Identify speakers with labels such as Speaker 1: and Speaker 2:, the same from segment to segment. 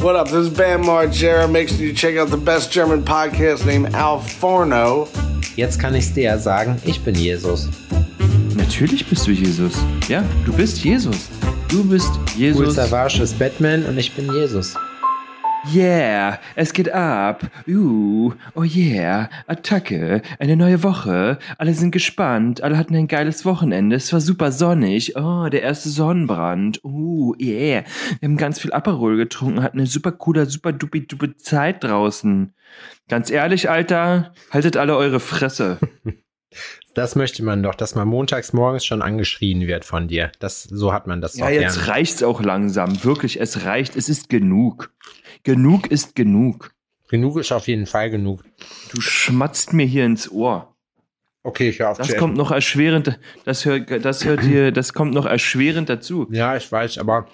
Speaker 1: What up? This is Bam Margera. Make sure you check out the best German podcast named Al Forno.
Speaker 2: Jetzt kann ich's dir ja sagen, ich bin Jesus.
Speaker 3: Natürlich bist du Jesus. Ja, du bist Jesus. Du bist
Speaker 2: Cool
Speaker 3: Jesus.
Speaker 2: Savage ist Batman und ich bin Jesus.
Speaker 3: Yeah, es geht ab. Uh, oh yeah, Attacke, eine neue Woche. Alle sind gespannt, alle hatten ein geiles Wochenende. Es war super sonnig. Oh, der erste Sonnenbrand. Uh, yeah. Wir haben ganz viel Aperol getrunken, hatten eine super coole, super dupi dupi Zeit draußen. Ganz ehrlich, Alter, haltet alle eure Fresse.
Speaker 2: Das möchte man doch, dass man montags morgens schon angeschrien wird von dir. Das, so hat man das
Speaker 3: Ja,
Speaker 2: doch
Speaker 3: jetzt
Speaker 2: gerne.
Speaker 3: reicht's auch langsam. Wirklich, es reicht. Es ist genug. Genug ist genug.
Speaker 2: Genug ist auf jeden Fall genug.
Speaker 3: Du schmatzt mir hier ins Ohr.
Speaker 2: Okay, ich höre auf
Speaker 3: Das kommt noch erschwerend, das hört, das hört hier, das kommt noch erschwerend dazu.
Speaker 2: Ja, ich weiß, aber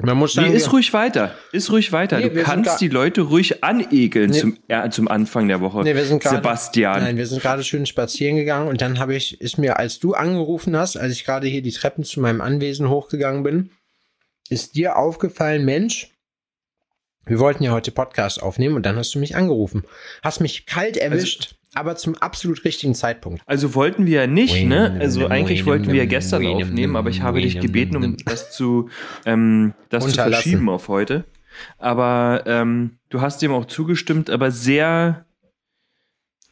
Speaker 2: man muss
Speaker 3: Nee,
Speaker 2: sagen,
Speaker 3: ist ruhig weiter. Ist ruhig weiter.
Speaker 2: Nee,
Speaker 3: du kannst die Leute ruhig anekeln
Speaker 2: Nee.
Speaker 3: zum, äh, zum Anfang der Woche.
Speaker 2: Nee, wir sind gerade-
Speaker 3: Sebastian.
Speaker 2: Nein, wir sind gerade schön spazieren gegangen und dann habe ich, ist mir, als du angerufen hast, als ich gerade hier die Treppen zu meinem Anwesen hochgegangen bin, ist dir aufgefallen, Mensch, wir wollten ja heute Podcast aufnehmen und dann hast du mich angerufen. Hast mich kalt erwischt, aber zum absolut richtigen Zeitpunkt.
Speaker 3: Also wollten wir ja nicht, ne? Also eigentlich wollten wir ja gestern aufnehmen, aber ich habe dich gebeten, um das zu, ähm, das zu verschieben auf heute. Aber ähm, du hast dem auch zugestimmt, aber sehr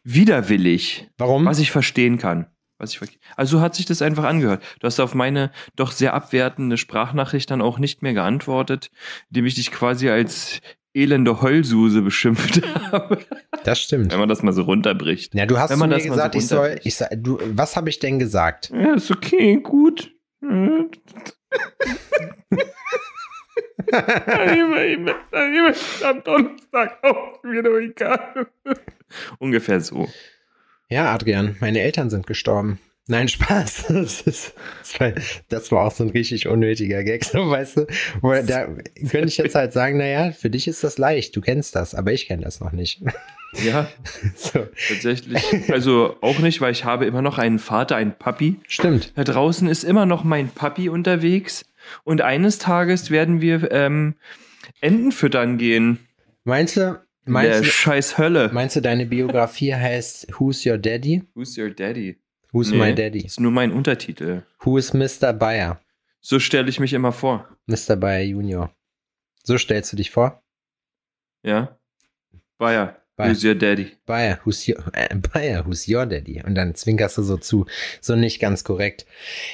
Speaker 3: widerwillig.
Speaker 2: Warum?
Speaker 3: Was ich verstehen kann. Was ich, ver- also so hat sich das einfach angehört. Du hast auf meine doch sehr abwertende Sprachnachricht dann auch nicht mehr geantwortet, indem ich dich quasi als elende Heulsuse beschimpft habe,
Speaker 2: Das stimmt.
Speaker 3: wenn man das mal so runterbricht.
Speaker 2: Ja, du hast
Speaker 3: Wenn man
Speaker 2: mir
Speaker 3: das mal so
Speaker 2: gesagt, ich soll, ich sag, du, was habe ich denn gesagt?
Speaker 3: Ja, ist okay, gut. Hm. Am Donnerstag auch wieder egal. Ungefähr so.
Speaker 2: Ja, Adrian, meine Eltern sind gestorben. Nein, Spaß. Das, ist, das, war, auch so ein richtig unnötiger Gag, so weißt du. Da könnte ich jetzt halt sagen, naja, für dich ist das leicht, du kennst das, aber ich kenne das noch nicht.
Speaker 3: Ja,
Speaker 2: So,
Speaker 3: tatsächlich. Also auch nicht, weil ich habe immer noch einen Vater, einen Papi.
Speaker 2: stimmt.
Speaker 3: Da draußen ist immer noch mein Papi unterwegs. Und eines Tages werden wir ähm, Enten füttern gehen.
Speaker 2: Meinst du,
Speaker 3: Der
Speaker 2: meinst, du,
Speaker 3: scheiß Hölle.
Speaker 2: meinst du, deine Biografie heißt Who's Your Daddy?
Speaker 3: Who's your daddy?
Speaker 2: Who's
Speaker 3: Nee,
Speaker 2: my daddy?
Speaker 3: Ist nur mein Untertitel.
Speaker 2: Who is Mr. Bayer?
Speaker 3: So stelle ich mich immer vor.
Speaker 2: Mr. Bayer Junior. So stellst du dich vor?
Speaker 3: Ja? Bayer.
Speaker 2: Bayer.
Speaker 3: Who's your daddy?
Speaker 2: Bayer, who's your, äh, Bayer, who's your daddy? Und dann zwinkerst du so zu. So nicht ganz korrekt.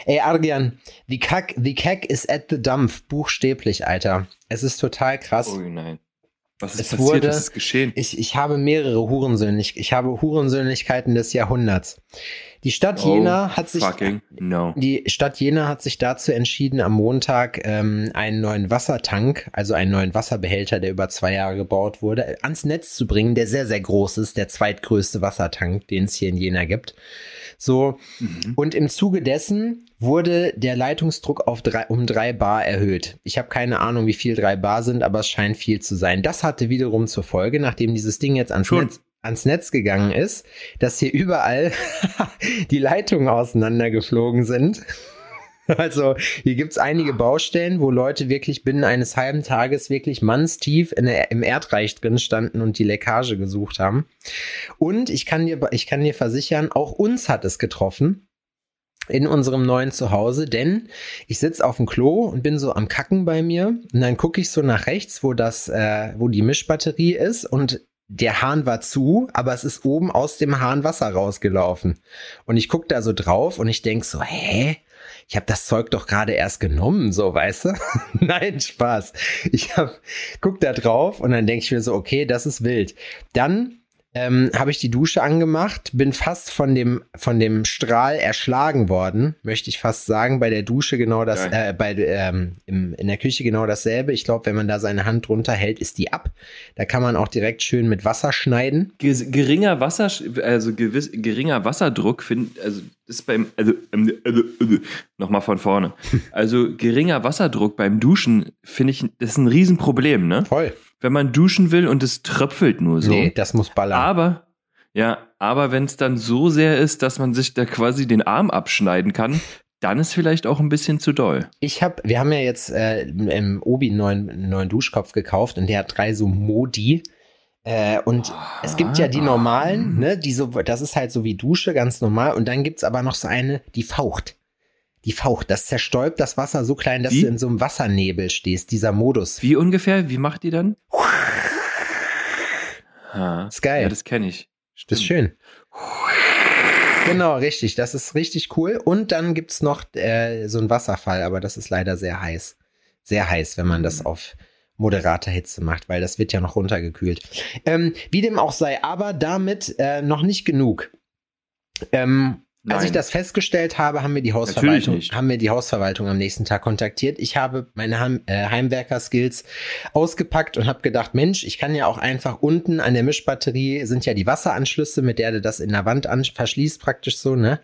Speaker 2: Ey, Adrian, the cack, the cack is at the dump. Buchstäblich, Alter. Es ist total krass.
Speaker 3: Oh nein. Was ist
Speaker 2: Es
Speaker 3: passiert?
Speaker 2: wurde-
Speaker 3: Was ist geschehen?
Speaker 2: Ich, ich habe mehrere Hurensöhnlich, ich habe Hurensöhnlichkeiten des Jahrhunderts. Die Stadt Jena hat sich,
Speaker 3: Oh, no.
Speaker 2: die Stadt Jena hat sich dazu entschieden, am Montag ähm, einen neuen Wassertank, also einen neuen Wasserbehälter, der über zwei Jahre gebaut wurde, ans Netz zu bringen, der sehr, sehr groß ist, der zweitgrößte Wassertank, den es hier in Jena gibt. So,
Speaker 3: Mhm.
Speaker 2: und im Zuge dessen wurde der Leitungsdruck auf drei, um drei Bar erhöht. Ich habe keine Ahnung, wie viel drei Bar sind, aber es scheint viel zu sein. Das hatte wiederum zur Folge, nachdem dieses Ding jetzt ans
Speaker 3: Schon.
Speaker 2: Netz ans Netz gegangen ist, dass hier überall die Leitungen auseinandergeflogen sind. Also hier gibt's einige Baustellen, wo Leute wirklich binnen eines halben Tages wirklich mannstief in der, im Erdreich drin standen und die Leckage gesucht haben. Und ich kann dir, ich kann dir versichern, auch uns hat es getroffen in unserem neuen Zuhause, denn ich sitze auf dem Klo und bin so am Kacken bei mir und dann gucke ich so nach rechts, wo das, äh, wo die Mischbatterie ist und der Hahn war zu, aber es ist oben aus dem Hahn Wasser rausgelaufen. Und ich guck da so drauf und ich denk so, hä? Ich habe das Zeug doch gerade erst genommen, so weißt du? Nein, Spaß. Ich hab, guck da drauf und dann denke ich mir so, okay, das ist wild. Dann ähm, habe ich die Dusche angemacht, bin fast von dem, von dem Strahl erschlagen worden, möchte ich fast sagen. Bei der Dusche genau das, äh, bei, ähm, im, in der Küche genau dasselbe. Ich glaube, wenn man da seine Hand drunter hält, ist die ab. Da kann man auch direkt schön mit Wasser schneiden.
Speaker 3: Ge- Geringer Wasser, also gewiss, geringer Wasserdruck find, also das ist beim, also, also, also nochmal von vorne. Also geringer Wasserdruck beim Duschen finde ich, das ist ein Riesenproblem, ne?
Speaker 2: Voll.
Speaker 3: Wenn man duschen will und es tröpfelt nur so.
Speaker 2: Nee, das muss ballern.
Speaker 3: Aber, ja, aber wenn es dann so sehr ist, dass man sich da quasi den Arm abschneiden kann, dann ist vielleicht auch ein bisschen zu doll.
Speaker 2: Ich habe, wir haben ja jetzt äh, im Obi einen neuen, neuen Duschkopf gekauft und der hat drei so Modi. Äh, und oh, es gibt ja die normalen, ne, die so, das ist halt so wie Dusche, ganz normal. Und dann gibt's aber noch so eine, die faucht. Die faucht, das zerstäubt das Wasser so klein, dass wie? du in so einem Wassernebel stehst, dieser Modus.
Speaker 3: Wie ungefähr? Wie macht die dann?
Speaker 2: Ha. Ist geil.
Speaker 3: Ja, das kenne ich.
Speaker 2: Stimmt. Das ist schön. Genau, richtig. Das ist richtig cool. Und dann gibt es noch äh, so einen Wasserfall, aber das ist leider sehr heiß. Sehr heiß, wenn man das mhm. auf moderate Hitze macht, weil das wird ja noch runtergekühlt. Ähm, wie dem auch sei, aber damit äh, noch nicht genug. Ähm, Nein. Als ich das festgestellt habe, haben wir die Hausverwaltung, haben wir die Hausverwaltung am nächsten Tag kontaktiert. Ich habe meine Heim, äh, Heimwerker-Skills ausgepackt und habe gedacht, Mensch, ich kann ja auch einfach unten an der Mischbatterie sind ja die Wasseranschlüsse, mit der du das in der Wand verschließt, praktisch so, ne?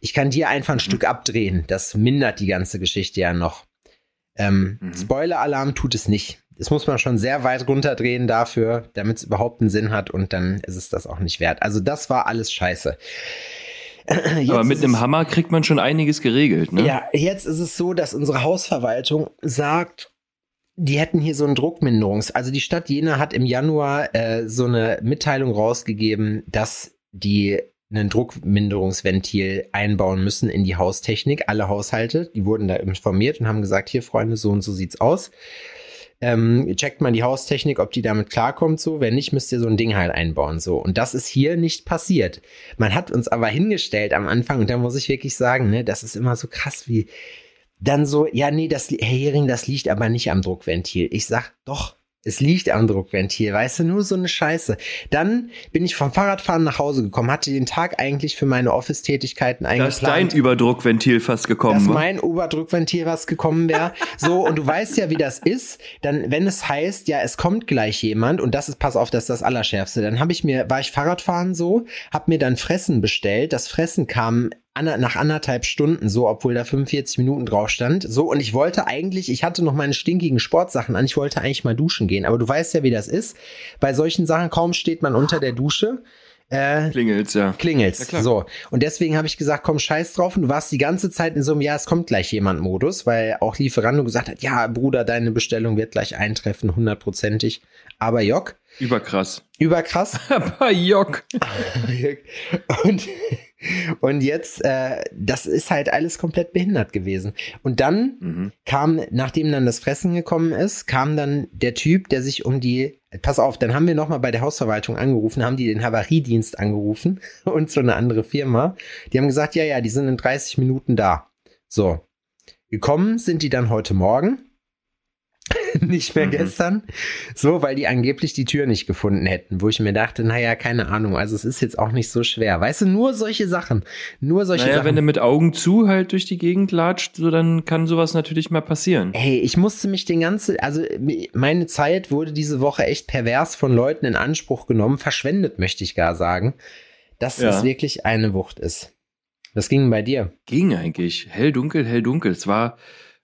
Speaker 2: Ich kann dir einfach ein mhm. Stück abdrehen. Das mindert die ganze Geschichte ja noch. Ähm, mhm. Spoiler-Alarm tut es nicht. Das muss man schon sehr weit runterdrehen dafür, damit es überhaupt einen Sinn hat und dann ist es das auch nicht wert. Also das war alles scheiße.
Speaker 3: Jetzt Aber mit einem es, Hammer kriegt man schon einiges geregelt, ne?
Speaker 2: Ja, jetzt ist es so, dass unsere Hausverwaltung sagt, die hätten hier so ein Druckminderungs-, also die Stadt Jena hat im Januar äh, so eine Mitteilung rausgegeben, dass die einen Druckminderungsventil einbauen müssen in die Haustechnik. Alle Haushalte, die wurden da informiert und haben gesagt, hier Freunde, so und so sieht's aus ähm, checkt man die Haustechnik, ob die damit klarkommt, so. Wenn nicht, müsst ihr so ein Ding halt einbauen, so. Und das ist hier nicht passiert. Man hat uns aber hingestellt am Anfang, und da muss ich wirklich sagen, ne, das ist immer so krass, wie dann so, ja, nee, das, Herr Hering, das liegt aber nicht am Druckventil. Ich sag, doch, es liegt am Druckventil, weißt du, nur so eine Scheiße. Dann bin ich vom Fahrradfahren nach Hause gekommen, hatte den Tag eigentlich für meine Office-Tätigkeiten eingeplant.
Speaker 3: Dass dein Überdruckventil fast gekommen
Speaker 2: Dass mein Überdruckventil was gekommen wäre. so, und du weißt ja, wie das ist. Dann, wenn es heißt, ja, es kommt gleich jemand, und das ist, pass auf, das ist das Allerschärfste. Dann habe ich mir, war ich Fahrradfahren so, hab mir dann Fressen bestellt. Das Fressen kam nach anderthalb Stunden so, obwohl da 45 Minuten drauf stand. So, und ich wollte eigentlich, ich hatte noch meine stinkigen Sportsachen an, ich wollte eigentlich mal duschen gehen. Aber du weißt ja, wie das ist. Bei solchen Sachen kaum steht man unter der Dusche.
Speaker 3: Äh, klingelt's, ja.
Speaker 2: Klingelt's. Ja, so. Und deswegen habe ich gesagt, komm, scheiß drauf. Und du warst die ganze Zeit in so einem, ja, es kommt gleich jemand Modus, weil auch Lieferando gesagt hat, ja, Bruder, deine Bestellung wird gleich eintreffen, hundertprozentig. Aber Jock.
Speaker 3: Überkrass.
Speaker 2: Überkrass.
Speaker 3: Aber Jock.
Speaker 2: und und jetzt, äh, das ist halt alles komplett behindert gewesen. Und dann mhm. kam, nachdem dann das Fressen gekommen ist, kam dann der Typ, der sich um die, pass auf, dann haben wir nochmal bei der Hausverwaltung angerufen, haben die den Havariedienst angerufen und so eine andere Firma. Die haben gesagt, ja, ja, die sind in 30 Minuten da. So. Gekommen sind die dann heute Morgen nicht mehr mhm. gestern. So, weil die angeblich die Tür nicht gefunden hätten, wo ich mir dachte, naja, keine Ahnung, also es ist jetzt auch nicht so schwer. Weißt du, nur solche Sachen. Nur solche naja, Sachen.
Speaker 3: wenn du mit Augen zu halt durch die Gegend latscht, so dann kann sowas natürlich mal passieren.
Speaker 2: Hey, ich musste mich den ganzen, also meine Zeit wurde diese Woche echt pervers von Leuten in Anspruch genommen, verschwendet, möchte ich gar sagen, dass ja. es wirklich eine Wucht ist. Was ging bei dir?
Speaker 3: Ging eigentlich. Hell, dunkel, hell, dunkel. Es war,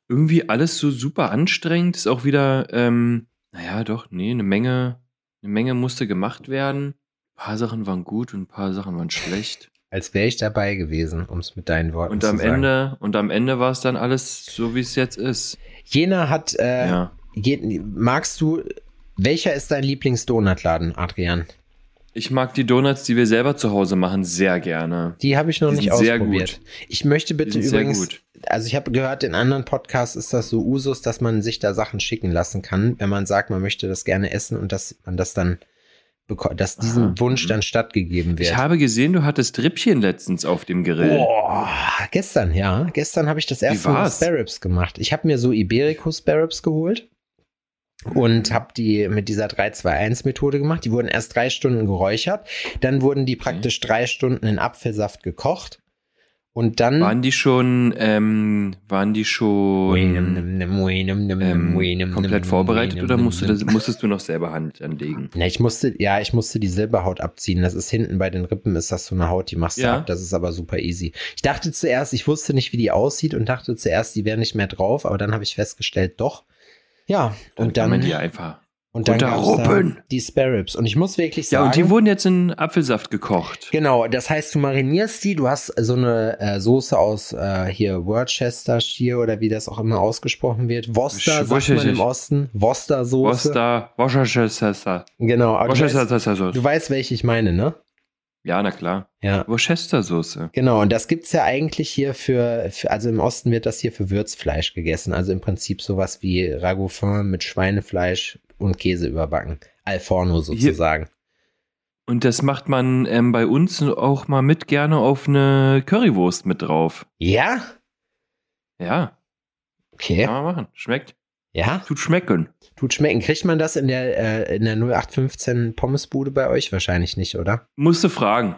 Speaker 3: irgendwie alles so super anstrengend. Ist auch wieder, ähm, naja, doch, nee, eine Menge, eine Menge musste gemacht werden. Ein paar Sachen waren gut und ein paar Sachen waren schlecht.
Speaker 2: Als wäre ich dabei gewesen, um es mit deinen Worten
Speaker 3: und
Speaker 2: zu
Speaker 3: am
Speaker 2: sagen.
Speaker 3: Ende Und am Ende war es dann alles so, wie es jetzt ist.
Speaker 2: Jena hat, äh, ja. je, magst du, welcher ist dein Lieblingsdonutladen, Adrian?
Speaker 3: Ich mag die Donuts, die wir selber zu Hause machen, sehr gerne.
Speaker 2: Die habe ich noch die nicht ausprobiert. Ich möchte bitte übrigens, also ich habe gehört, in anderen Podcasts ist das so Usus, dass man sich da Sachen schicken lassen kann, wenn man sagt, man möchte das gerne essen und dass man das dann dass diesem ah, Wunsch mhm. dann stattgegeben wird.
Speaker 3: Ich habe gesehen, du hattest Rippchen letztens auf dem Grill.
Speaker 2: Boah, gestern, ja. Gestern habe ich das erste Mal Spare Ribs gemacht. Ich habe mir so Iberico Spare Ribs geholt und habe die mit dieser 3-2-1-Methode gemacht. Die wurden erst drei Stunden geräuchert, dann wurden die praktisch drei Stunden in Apfelsaft gekocht. Und dann
Speaker 3: waren die schon, ähm, waren die schon ähm, komplett vorbereitet oder musstest du, musstest du noch selber Hand anlegen?
Speaker 2: Na, ich musste, ja, ich musste die Silberhaut abziehen. Das ist hinten bei den Rippen ist das so eine Haut, die machst du ja. ab. Das ist aber super easy. Ich dachte zuerst, ich wusste nicht, wie die aussieht und dachte zuerst, die wäre nicht mehr drauf, aber dann habe ich festgestellt, doch. Ja,
Speaker 3: dann und dann. Kann man die einfach
Speaker 2: Und dann gab's die Spare Ribs. Und ich muss wirklich
Speaker 3: Ja,
Speaker 2: sagen.
Speaker 3: und die wurden jetzt in Apfelsaft gekocht.
Speaker 2: Genau, das heißt, du marinierst die, du hast so eine äh, Soße aus äh, hier Worcestershire oder wie das auch immer ausgesprochen wird. Worcester sagt man im
Speaker 3: Worcestershire.
Speaker 2: Osten. Worcester-Soße.
Speaker 3: Was da? Worcestershire.
Speaker 2: Genau, aber du weißt,
Speaker 3: Worcestershire.
Speaker 2: du weißt, welche ich meine, ne?
Speaker 3: Ja, na klar.
Speaker 2: Ja.
Speaker 3: Worcestersoße.
Speaker 2: Genau, und das gibt's ja eigentlich hier für, für, also im Osten wird das hier für Würzfleisch gegessen. Also im Prinzip sowas wie Ragoufin mit Schweinefleisch und Käse überbacken. Al forno sozusagen.
Speaker 3: Und das macht man ähm, bei uns auch mal mit gerne auf eine Currywurst mit drauf.
Speaker 2: Ja?
Speaker 3: Ja,
Speaker 2: Okay.
Speaker 3: kann man machen. Schmeckt.
Speaker 2: Ja?
Speaker 3: Tut schmecken.
Speaker 2: Tut schmecken. Kriegt man das in der, äh, in der 0815 Pommesbude bei euch? Wahrscheinlich nicht, oder?
Speaker 3: Musst du fragen.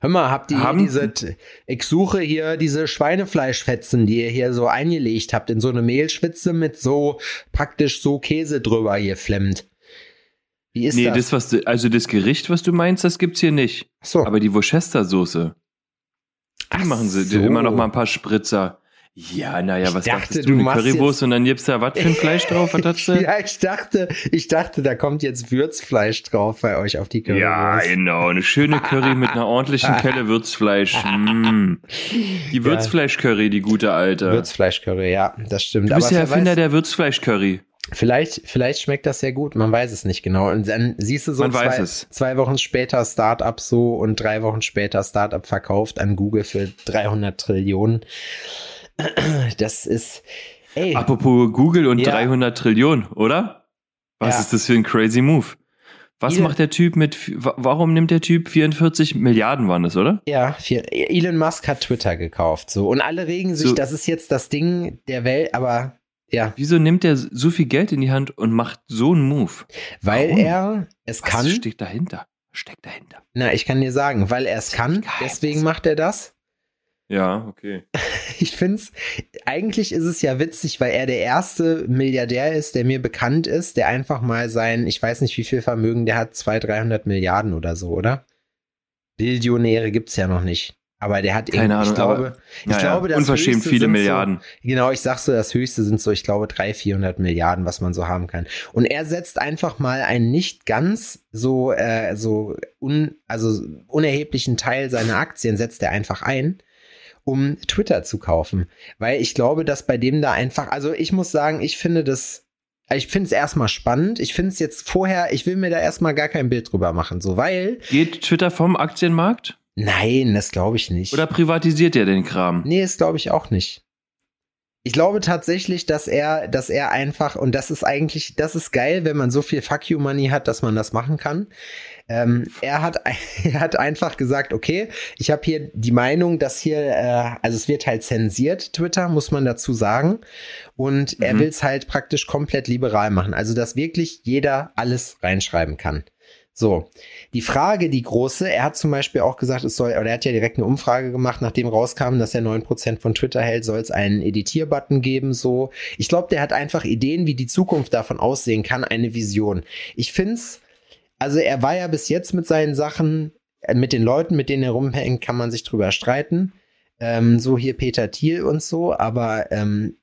Speaker 2: Hör mal, habt ihr
Speaker 3: Haben-
Speaker 2: diese, ich suche hier diese Schweinefleischfetzen, die ihr hier so eingelegt habt in so eine Mehlschwitze mit so praktisch so Käse drüber hier flemmt. Wie ist
Speaker 3: nee,
Speaker 2: das?
Speaker 3: das, was du, also das Gericht, was du meinst, das gibt's hier nicht.
Speaker 2: Ach so.
Speaker 3: Aber die Worcestersoße, die
Speaker 2: Ach
Speaker 3: machen sie
Speaker 2: so.
Speaker 3: immer noch mal ein paar Spritzer. Ja, naja,
Speaker 2: Ich
Speaker 3: was
Speaker 2: dachte,
Speaker 3: dachtest
Speaker 2: du
Speaker 3: du? Currywurst und dann gibt's da was für ein Fleisch drauf? Was hast du?
Speaker 2: ja, ich dachte, ich dachte, da kommt jetzt Würzfleisch drauf bei euch auf die Currywurst.
Speaker 3: Ja, genau. Eine schöne Curry mit einer ordentlichen Kelle Würzfleisch. Mm. Die Würzfleisch-Curry, die gute alte.
Speaker 2: Würzfleischcurry, ja, das stimmt.
Speaker 3: du bist
Speaker 2: Aber wer
Speaker 3: Erfinder
Speaker 2: weiß,
Speaker 3: der Würzfleisch-Curry.
Speaker 2: vielleicht, vielleicht schmeckt das sehr gut, man weiß es nicht genau. Und dann siehst du so zwei,
Speaker 3: weiß es.
Speaker 2: zwei Wochen später Startup so und drei Wochen später Startup verkauft an Google für 300 Trillionen. Das ist, ey,
Speaker 3: Apropos Google und
Speaker 2: Ja.
Speaker 3: 300 Trillionen, oder? Was
Speaker 2: Ja.
Speaker 3: ist das für ein crazy Move? Was
Speaker 2: Elon-
Speaker 3: macht der Typ mit, wa- warum nimmt der Typ 44 Milliarden waren das, oder?
Speaker 2: Ja, viel, Elon Musk hat Twitter gekauft, so. Und alle regen sich,
Speaker 3: So.
Speaker 2: das ist jetzt das Ding der Welt, aber ja,
Speaker 3: Wieso nimmt er so viel Geld in die Hand und macht so einen Move?
Speaker 2: weil
Speaker 3: Warum?
Speaker 2: er es
Speaker 3: Was
Speaker 2: kann.
Speaker 3: steckt dahinter? Was steckt dahinter?
Speaker 2: Na, ich kann dir sagen, weil er es kann, deswegen macht er das.
Speaker 3: Ja, okay.
Speaker 2: Ich find's, eigentlich ist es ja witzig, weil er der erste Milliardär ist, der mir bekannt ist, der einfach mal sein, ich weiß nicht wie viel Vermögen der hat, 200, 300 Milliarden oder so, oder? Billionäre gibt's ja noch nicht. Aber der hat
Speaker 3: Keine
Speaker 2: irgendwie,
Speaker 3: Ahnung,
Speaker 2: ich glaube,
Speaker 3: aber-
Speaker 2: ich
Speaker 3: Naja,
Speaker 2: glaube, das
Speaker 3: unverschämt
Speaker 2: höchste
Speaker 3: viele
Speaker 2: sind
Speaker 3: Milliarden.
Speaker 2: So, genau, ich sag so, das höchste sind so, ich glaube, 300, 400 Milliarden, was man so haben kann. Und er setzt einfach mal einen nicht ganz so, äh, so un, also unerheblichen Teil seiner Aktien setzt er einfach ein, um Twitter zu kaufen. Weil ich glaube, dass bei dem da einfach, also ich muss sagen, ich finde das, ich finde es erstmal spannend. Ich finde es jetzt vorher, ich will mir da erstmal gar kein Bild drüber machen, so, weil,
Speaker 3: Geht Twitter vom Aktienmarkt?
Speaker 2: nein, das glaube ich nicht.
Speaker 3: Oder privatisiert er den Kram?
Speaker 2: Nee, das glaube ich auch nicht. Ich glaube tatsächlich, dass er, dass er einfach, und das ist eigentlich, das ist geil, wenn man so viel Fuck You Money hat, dass man das machen kann. Ähm, er, hat, er hat einfach gesagt, okay, ich habe hier die Meinung, dass hier, äh, also es wird halt zensiert, Twitter, muss man dazu sagen. Und er
Speaker 3: Mhm.
Speaker 2: will es halt praktisch komplett liberal machen. Also, dass wirklich jeder alles reinschreiben kann. So, die Frage, die große, er hat zum Beispiel auch gesagt, es soll, oder er hat ja direkt eine Umfrage gemacht, nachdem rauskam, dass er 9% von Twitter hält, soll es einen Editierbutton geben, so. Ich glaube, der hat einfach Ideen, wie die Zukunft davon aussehen kann, eine Vision. Ich find's, also er war ja bis jetzt mit seinen Sachen, äh, mit den Leuten, mit denen er rumhängt, kann man sich drüber streiten. Ähm, so hier Peter Thiel und so, aber ähm,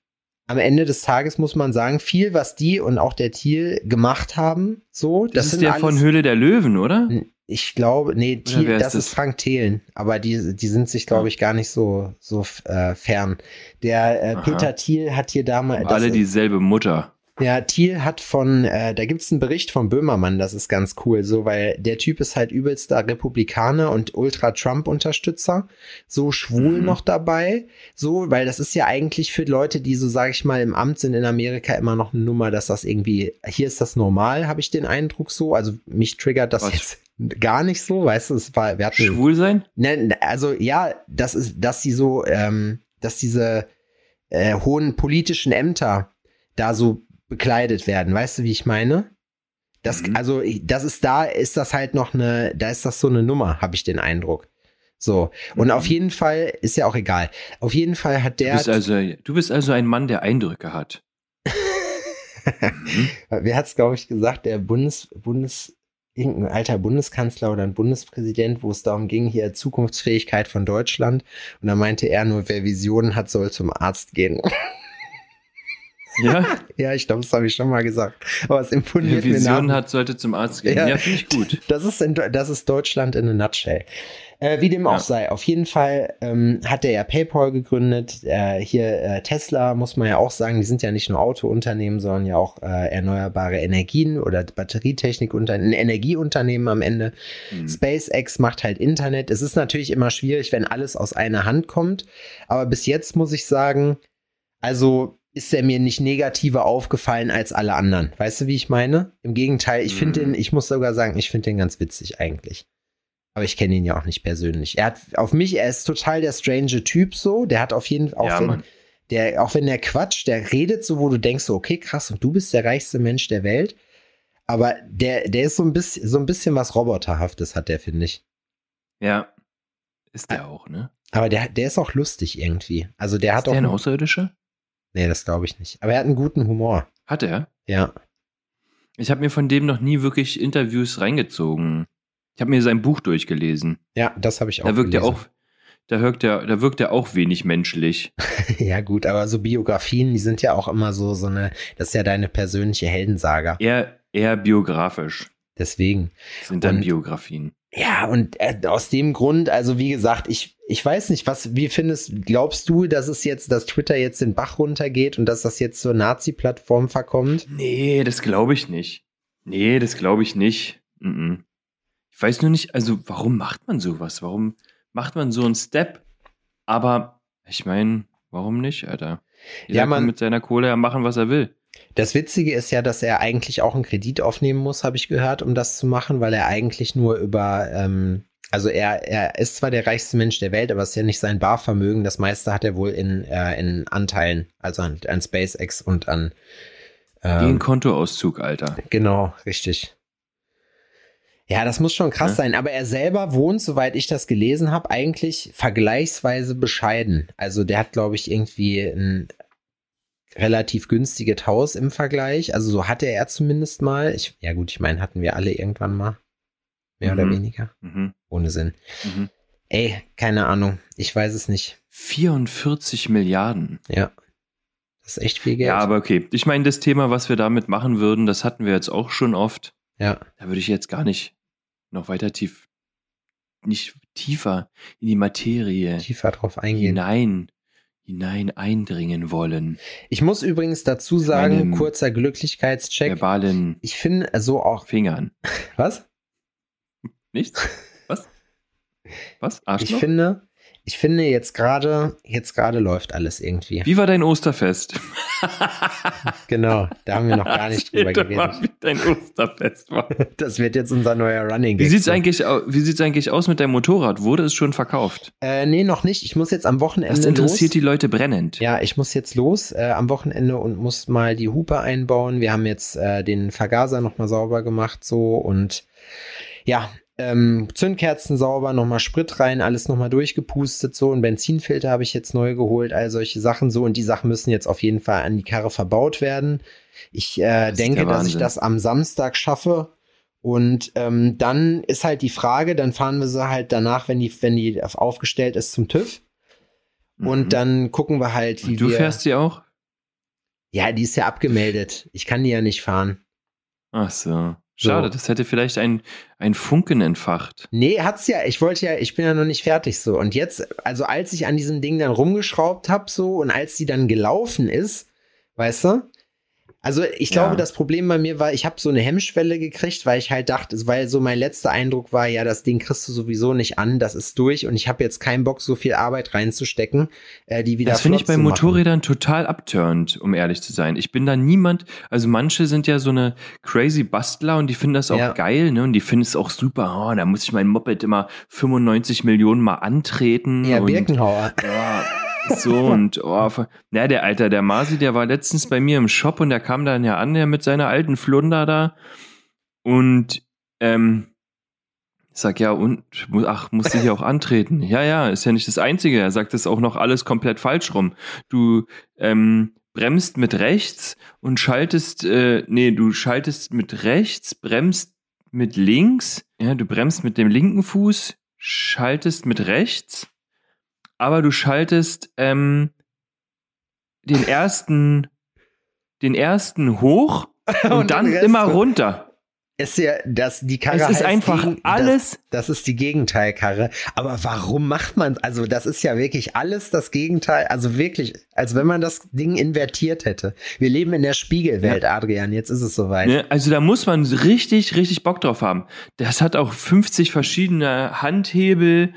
Speaker 2: am Ende des Tages muss man sagen, viel, was die und auch der Thiel gemacht haben, so,
Speaker 3: Das,
Speaker 2: das,
Speaker 3: ist
Speaker 2: sind
Speaker 3: der
Speaker 2: alles,
Speaker 3: von Höhle der Löwen, oder?
Speaker 2: ich glaube, nee, Thiel,
Speaker 3: ist
Speaker 2: das
Speaker 3: das?
Speaker 2: ist Frank Thelen, aber die, die sind sich, glaube
Speaker 3: Ja.
Speaker 2: ich, gar nicht so, so äh, fern. Der äh. Peter Thiel hat hier damals.
Speaker 3: Alle dieselbe Mutter.
Speaker 2: Ja, Thiel hat von, äh, da gibt's einen Bericht von Böhmermann, das ist ganz cool, so, weil der Typ ist halt übelster Republikaner und Ultra-Trump-Unterstützer, so schwul
Speaker 3: Mhm.
Speaker 2: noch dabei, so, weil das ist ja eigentlich für Leute, die so, sag ich mal, im Amt sind in Amerika immer noch eine Nummer, dass das irgendwie, hier ist das normal, habe ich den Eindruck so, also mich triggert das
Speaker 3: Was?
Speaker 2: jetzt gar nicht so, weißt du, es war, wir hatten,
Speaker 3: Schwul sein?
Speaker 2: Ne, also ja, das ist, dass sie so, ähm, dass diese äh, hohen politischen Ämter da so bekleidet werden. Weißt du, wie ich meine? Das,
Speaker 3: Mhm.
Speaker 2: also, das ist da, ist das halt noch eine, da ist das so eine Nummer, habe ich den Eindruck. So. Und
Speaker 3: Mhm.
Speaker 2: auf jeden Fall, ist ja auch egal. Auf jeden Fall hat
Speaker 3: Du
Speaker 2: der.
Speaker 3: bist, also, du bist also ein Mann, der Eindrücke hat. Mhm.
Speaker 2: Wer hat's, glaube ich, gesagt? Der Bundes, Bundes, irgendein alter Bundeskanzler oder ein Bundespräsident, wo es darum ging, hier Zukunftsfähigkeit von Deutschland. Und da meinte er nur, wer Visionen hat, soll zum Arzt gehen.
Speaker 3: Ja?
Speaker 2: Ja, ich glaube, das habe ich schon mal gesagt. Aber es imponiert
Speaker 3: Wer
Speaker 2: mir nach.
Speaker 3: Vision hat, sollte zum Arzt gehen.
Speaker 2: Ja.
Speaker 3: Ja, finde ich gut.
Speaker 2: Das ist, in, das ist Deutschland in a nutshell. Äh, wie dem
Speaker 3: Ja.
Speaker 2: auch sei, auf jeden Fall ähm, hat er ja PayPal gegründet. Äh, hier äh, Tesla, muss man ja auch sagen, die sind ja nicht nur Autounternehmen, sondern ja auch äh, erneuerbare Energien oder Batterietechnikunternehmen, Energieunternehmen am Ende.
Speaker 3: Hm.
Speaker 2: SpaceX macht halt Internet. Es ist natürlich immer schwierig, wenn alles aus einer Hand kommt. Aber bis jetzt muss ich sagen, also ist er mir nicht negativer aufgefallen als alle anderen. Weißt du, wie ich meine? Im Gegenteil, ich finde
Speaker 3: Mhm.
Speaker 2: den, ich muss sogar sagen, ich finde den ganz witzig eigentlich. Aber ich kenne ihn ja auch nicht persönlich. Er hat auf mich, er ist total der strange Typ so. Der hat auf jeden Fall, auch
Speaker 3: Ja,
Speaker 2: wenn, der, auch wenn der quatscht, der redet so, wo du denkst, so, okay, krass, und du bist der reichste Mensch der Welt. Aber der, der ist so ein bisschen, so ein bisschen was Roboterhaftes, hat der, finde ich.
Speaker 3: Ja. Ist der auch, ne?
Speaker 2: Aber der, der ist auch lustig irgendwie. Also der hat
Speaker 3: Ist der
Speaker 2: auch.
Speaker 3: ein Außerirdischer?
Speaker 2: Nee, das glaube ich nicht. Aber er hat einen guten Humor.
Speaker 3: Hat er?
Speaker 2: Ja.
Speaker 3: Ich habe mir von dem noch nie wirklich Interviews reingezogen. Ich habe mir sein Buch durchgelesen.
Speaker 2: Ja, das habe ich auch.
Speaker 3: Da wirkt er
Speaker 2: gelesen.
Speaker 3: auch, da wirkt er, da wirkt er auch wenig menschlich.
Speaker 2: ja, gut, aber so Biografien, die sind ja auch immer so, so eine, das ist ja deine persönliche Heldensaga.
Speaker 3: Eher, eher biografisch
Speaker 2: Deswegen.
Speaker 3: sind dann
Speaker 2: Und-
Speaker 3: Biografien.
Speaker 2: Ja, und äh, aus dem Grund, also wie gesagt, ich, ich weiß nicht, was, wie findest, glaubst du, dass es jetzt, dass Twitter jetzt den Bach runtergeht und dass das jetzt zur Nazi-Plattform verkommt?
Speaker 3: Nee, das glaube ich nicht. Nee, das glaube ich nicht. Mhm. Ich weiß nur nicht, also warum macht man sowas? Warum macht man so einen Step? Aber ich meine, warum nicht, Alter? Jeder
Speaker 2: Ja, man-
Speaker 3: kann mit seiner Kohle ja machen, was er will.
Speaker 2: Das Witzige ist ja, dass er eigentlich auch einen Kredit aufnehmen muss, habe ich gehört, um das zu machen, weil er eigentlich nur über, ähm, also er, er ist zwar der reichste Mensch der Welt, aber es ist ja nicht sein Barvermögen. Das meiste hat er wohl in, äh, in Anteilen, also an, an SpaceX und an
Speaker 3: Wie ein
Speaker 2: ähm,
Speaker 3: Kontoauszug, Alter.
Speaker 2: Genau, richtig. Ja, das muss schon krass
Speaker 3: Ja.
Speaker 2: sein. Aber er selber wohnt, soweit ich das gelesen habe, eigentlich vergleichsweise bescheiden. Also der hat, glaube ich, irgendwie ein relativ günstiges Haus im Vergleich. Also so hatte er zumindest mal. Ich, ja gut, ich meine, hatten wir alle irgendwann mal. Mehr oder
Speaker 3: Mhm.
Speaker 2: weniger.
Speaker 3: Mhm.
Speaker 2: Ohne Sinn.
Speaker 3: Mhm.
Speaker 2: Ey, keine Ahnung. Ich weiß es nicht.
Speaker 3: 44 Milliarden.
Speaker 2: Ja. Das ist echt viel Geld.
Speaker 3: Ja, aber okay. Ich meine, das Thema, was wir damit machen würden, das hatten wir jetzt auch schon oft.
Speaker 2: ja.
Speaker 3: Da würde ich jetzt gar nicht noch weiter tief, nicht tiefer in die Materie
Speaker 2: tiefer drauf eingehen.
Speaker 3: hinein, hinein eindringen wollen.
Speaker 2: Ich muss übrigens dazu sagen, kurzer Glücklichkeitscheck.
Speaker 3: Verbalen
Speaker 2: Ich finde so auch.
Speaker 3: Fingern.
Speaker 2: Was?
Speaker 3: Nichts? Was? Was?
Speaker 2: Ich
Speaker 3: Arschloch?
Speaker 2: finde, ich finde jetzt gerade, jetzt gerade läuft alles irgendwie.
Speaker 3: Wie war dein Osterfest?
Speaker 2: Genau, da haben wir noch gar nicht drüber
Speaker 3: Erzähl mal,
Speaker 2: geredet.
Speaker 3: wie dein Osterfest war.
Speaker 2: Das wird jetzt unser neuer Running
Speaker 3: Wie sieht's eigentlich, au- wie sieht's eigentlich aus mit deinem Motorrad? Wurde es schon verkauft?
Speaker 2: Äh, nee, noch nicht. Ich muss jetzt am Wochenende
Speaker 3: Das interessiert
Speaker 2: los.
Speaker 3: die Leute brennend.
Speaker 2: Ja, ich muss jetzt los äh, am Wochenende und muss mal die Hupe einbauen. Wir haben jetzt äh, den Vergaser nochmal sauber gemacht so und ja, ähm, Zündkerzen sauber, nochmal Sprit rein, alles nochmal durchgepustet so. Ein Benzinfilter habe ich jetzt neu geholt, all solche Sachen so und die Sachen müssen jetzt auf jeden Fall an die Karre verbaut werden. Ich äh,
Speaker 3: ist
Speaker 2: denke, dass ich das am Samstag schaffe. Und ähm, dann ist halt die Frage, dann fahren wir sie halt danach, wenn die, wenn die aufgestellt ist, zum TÜV. Und
Speaker 3: Mhm.
Speaker 2: dann gucken wir halt, wie
Speaker 3: Und du
Speaker 2: wir.
Speaker 3: fährst sie auch?
Speaker 2: Ja, die ist ja abgemeldet. Ich kann die ja nicht fahren.
Speaker 3: Ach so. Schade,
Speaker 2: So.
Speaker 3: das hätte vielleicht ein, ein Funken entfacht.
Speaker 2: Nee, hat's ja. Ich wollte ja, ich bin ja noch nicht fertig so. Und jetzt, also als ich an diesem Ding dann rumgeschraubt hab so und als die dann gelaufen ist, weißt du? Also ich glaube,
Speaker 3: Ja.
Speaker 2: das Problem bei mir war, ich habe so eine Hemmschwelle gekriegt, weil ich halt dachte, weil so mein letzter Eindruck war, ja, das Ding kriegst du sowieso nicht an, das ist durch und ich habe jetzt keinen Bock, so viel Arbeit reinzustecken, äh, die wieder
Speaker 3: Das finde ich bei. Motorrädern total abturnt, um ehrlich zu sein. Ich bin da niemand, also manche sind ja so eine crazy Bastler und die finden das auch
Speaker 2: Ja.
Speaker 3: geil, ne? Und die finden es auch super, oh, da muss ich mein Moped immer 95 Millionen mal antreten.
Speaker 2: Ja,
Speaker 3: und,
Speaker 2: Birkenhauer.
Speaker 3: Ja, so und oh, na, der Alter, der Masi, der war letztens bei mir im Shop und der kam dann ja an, der mit seiner alten Flunder da. Und ähm, ich sag, ja, und ach, musste ich auch antreten. Ja, ja, ist ja nicht das Einzige. Er sagt das auch noch alles komplett falsch rum. Du ähm, bremst mit rechts und schaltest, äh, nee, du schaltest mit rechts, bremst mit links, ja, du bremst mit dem linken Fuß, schaltest mit rechts, aber du schaltest ähm, den ersten den ersten hoch und,
Speaker 2: Und
Speaker 3: dann immer runter.
Speaker 2: Ist ja, das, die Karre
Speaker 3: Es ist einfach
Speaker 2: gegen,
Speaker 3: alles-
Speaker 2: Das, das ist die Gegenteilkarre. Aber warum macht man, also das ist ja wirklich alles das Gegenteil. Also wirklich, als wenn man das Ding invertiert hätte. Wir leben in der Spiegelwelt, Adrian. Jetzt ist es soweit.
Speaker 3: Ne? Also da muss man richtig, richtig Bock drauf haben. Das hat auch 50 verschiedene Handhebel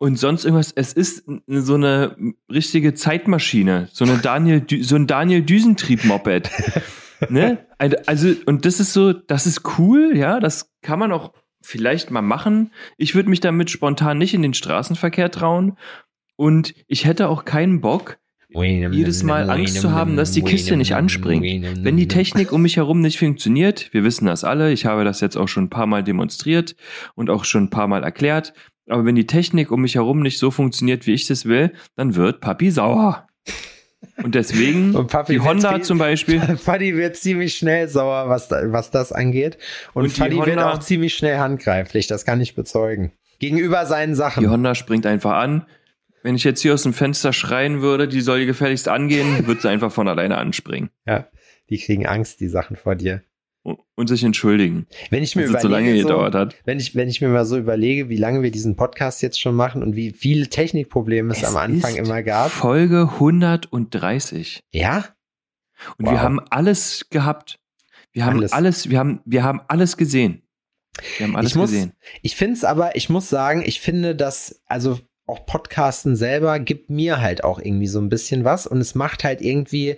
Speaker 3: und sonst irgendwas. Es ist so eine richtige Zeitmaschine, so eine Daniel, so ein Daniel Düsentrieb-Moped. ne? Also, und das ist so, das ist cool, ja, das kann man auch vielleicht mal machen. Ich würde mich damit spontan nicht in den Straßenverkehr trauen. Und ich hätte auch keinen Bock, jedes Mal Angst zu haben, dass die Kiste nicht anspringt. Wenn die Technik um mich herum nicht funktioniert, wir wissen das alle, ich habe das jetzt auch schon ein paar Mal demonstriert und auch schon ein paar Mal erklärt, aber wenn die Technik um mich herum nicht so funktioniert, wie ich das will, dann wird Papi sauer. Und deswegen,
Speaker 2: Und Papi
Speaker 3: die Honda zum Beispiel,
Speaker 2: Fadi wird ziemlich schnell sauer, was, was das angeht. Und,
Speaker 3: Und die
Speaker 2: Fadi wird auch ziemlich schnell handgreiflich, das kann ich bezeugen. Gegenüber seinen
Speaker 3: die
Speaker 2: Sachen.
Speaker 3: Honda springt einfach an. Wenn ich jetzt hier aus dem Fenster schreien würde, die soll gefälligst angehen, wird sie einfach von alleine anspringen
Speaker 2: Ja, die kriegen Angst, die Sachen vor dir.
Speaker 3: Und, sich entschuldigen,
Speaker 2: Wenn ich mir
Speaker 3: dass es so lange
Speaker 2: überlege,
Speaker 3: gedauert hat.
Speaker 2: wenn ich, wenn ich mir mal so überlege, wie lange wir diesen Podcast jetzt schon machen und wie viele Technikprobleme es, am Anfang immer gab.
Speaker 3: Folge 130.
Speaker 2: Ja?
Speaker 3: Und
Speaker 2: Wow.
Speaker 3: wir haben alles gehabt. Wir haben
Speaker 2: Alles.
Speaker 3: alles, wir haben, wir haben alles gesehen. Wir haben alles
Speaker 2: Ich muss-
Speaker 3: gesehen.
Speaker 2: Ich finde es aber, ich muss sagen, ich finde, dass, also auch Podcasten selber gibt mir halt auch irgendwie so ein bisschen was und es macht halt irgendwie,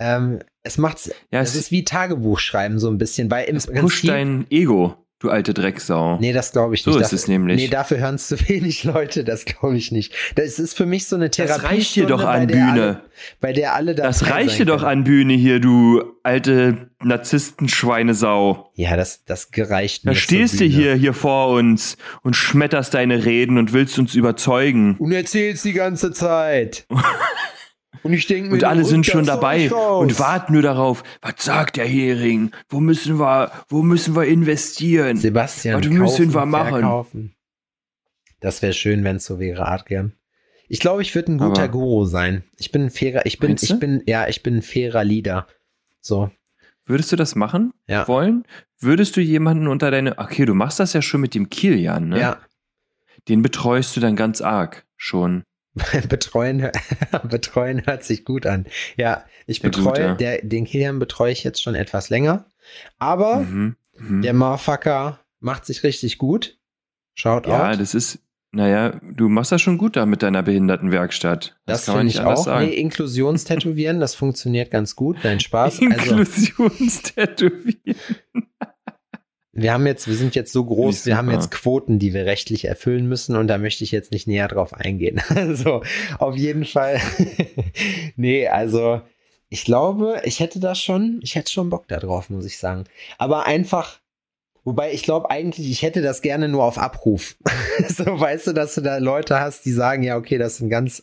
Speaker 2: ähm, es macht's,
Speaker 3: Ja,
Speaker 2: es ist wie Tagebuchschreiben so ein bisschen, weil im
Speaker 3: es pusht
Speaker 2: Prinzip,
Speaker 3: dein Ego, du alte Drecksau.
Speaker 2: nee, das glaube ich
Speaker 3: so
Speaker 2: nicht.
Speaker 3: ist
Speaker 2: dafür,
Speaker 3: es nämlich.
Speaker 2: Nee, dafür hören es zu wenig Leute, das glaube ich nicht. Das ist für mich so eine Therapie.
Speaker 3: das reicht dir doch an
Speaker 2: bei
Speaker 3: Bühne.
Speaker 2: Alle, bei der alle
Speaker 3: das
Speaker 2: dabei
Speaker 3: reicht dir doch an Bühne hier, du alte Narzisstenschweinesau.
Speaker 2: Ja, das, das gereicht
Speaker 3: Da
Speaker 2: mir.
Speaker 3: stehst
Speaker 2: zur
Speaker 3: du hier, hier vor uns und schmetterst deine Reden und willst uns überzeugen.
Speaker 2: Und erzählst die ganze Zeit. Und ich denke
Speaker 3: Und alle sind schon dabei und warten nur darauf, was sagt der Hering? Wo müssen wir, wo müssen wir investieren?
Speaker 2: Sebastian,
Speaker 3: Was müssen wir
Speaker 2: kaufen,
Speaker 3: machen?
Speaker 2: verkaufen. Das wäre schön, wenn es so wäre, Adrian. Ich glaube, ich würde ein guter
Speaker 3: Aber-
Speaker 2: Guru sein. Ich bin ein fairer, ich bin, ich bin, ja, ich bin ein fairer Leader. So,
Speaker 3: Würdest du das machen
Speaker 2: Ja.
Speaker 3: wollen? Würdest du jemanden unter deine, okay, du machst das ja schon mit dem Kilian, ne?
Speaker 2: ja.
Speaker 3: Den betreust du dann ganz arg schon.
Speaker 2: betreuen, betreuen hört sich gut an. Ja, ich
Speaker 3: Ja, gut,
Speaker 2: betreue,
Speaker 3: ja.
Speaker 2: der, den Kilian betreue ich jetzt schon etwas länger. Aber
Speaker 3: Mhm. Mhm.
Speaker 2: der Motherfucker macht sich richtig gut. Schaut
Speaker 3: ja,
Speaker 2: out.
Speaker 3: das ist, naja, du machst das schon gut da mit deiner Behindertenwerkstatt.
Speaker 2: Das,
Speaker 3: kann
Speaker 2: finde
Speaker 3: nicht
Speaker 2: ich auch.
Speaker 3: sagen.
Speaker 2: Nee, Inklusionstätowieren, das funktioniert ganz gut. Dein Spaß. Also,
Speaker 3: Inklusionstätowieren.
Speaker 2: Wir haben jetzt, wir sind jetzt so groß,
Speaker 3: Nicht
Speaker 2: wir haben jetzt Quoten, die wir rechtlich erfüllen müssen und da möchte ich jetzt nicht näher drauf eingehen. Also, auf jeden Fall. nee, also, ich glaube, ich hätte da schon, ich hätte schon Bock da drauf, muss ich sagen. Aber einfach, wobei ich glaube eigentlich, ich hätte das gerne nur auf Abruf. so, weißt du, dass du da Leute hast, die sagen, ja, okay, das sind ganz,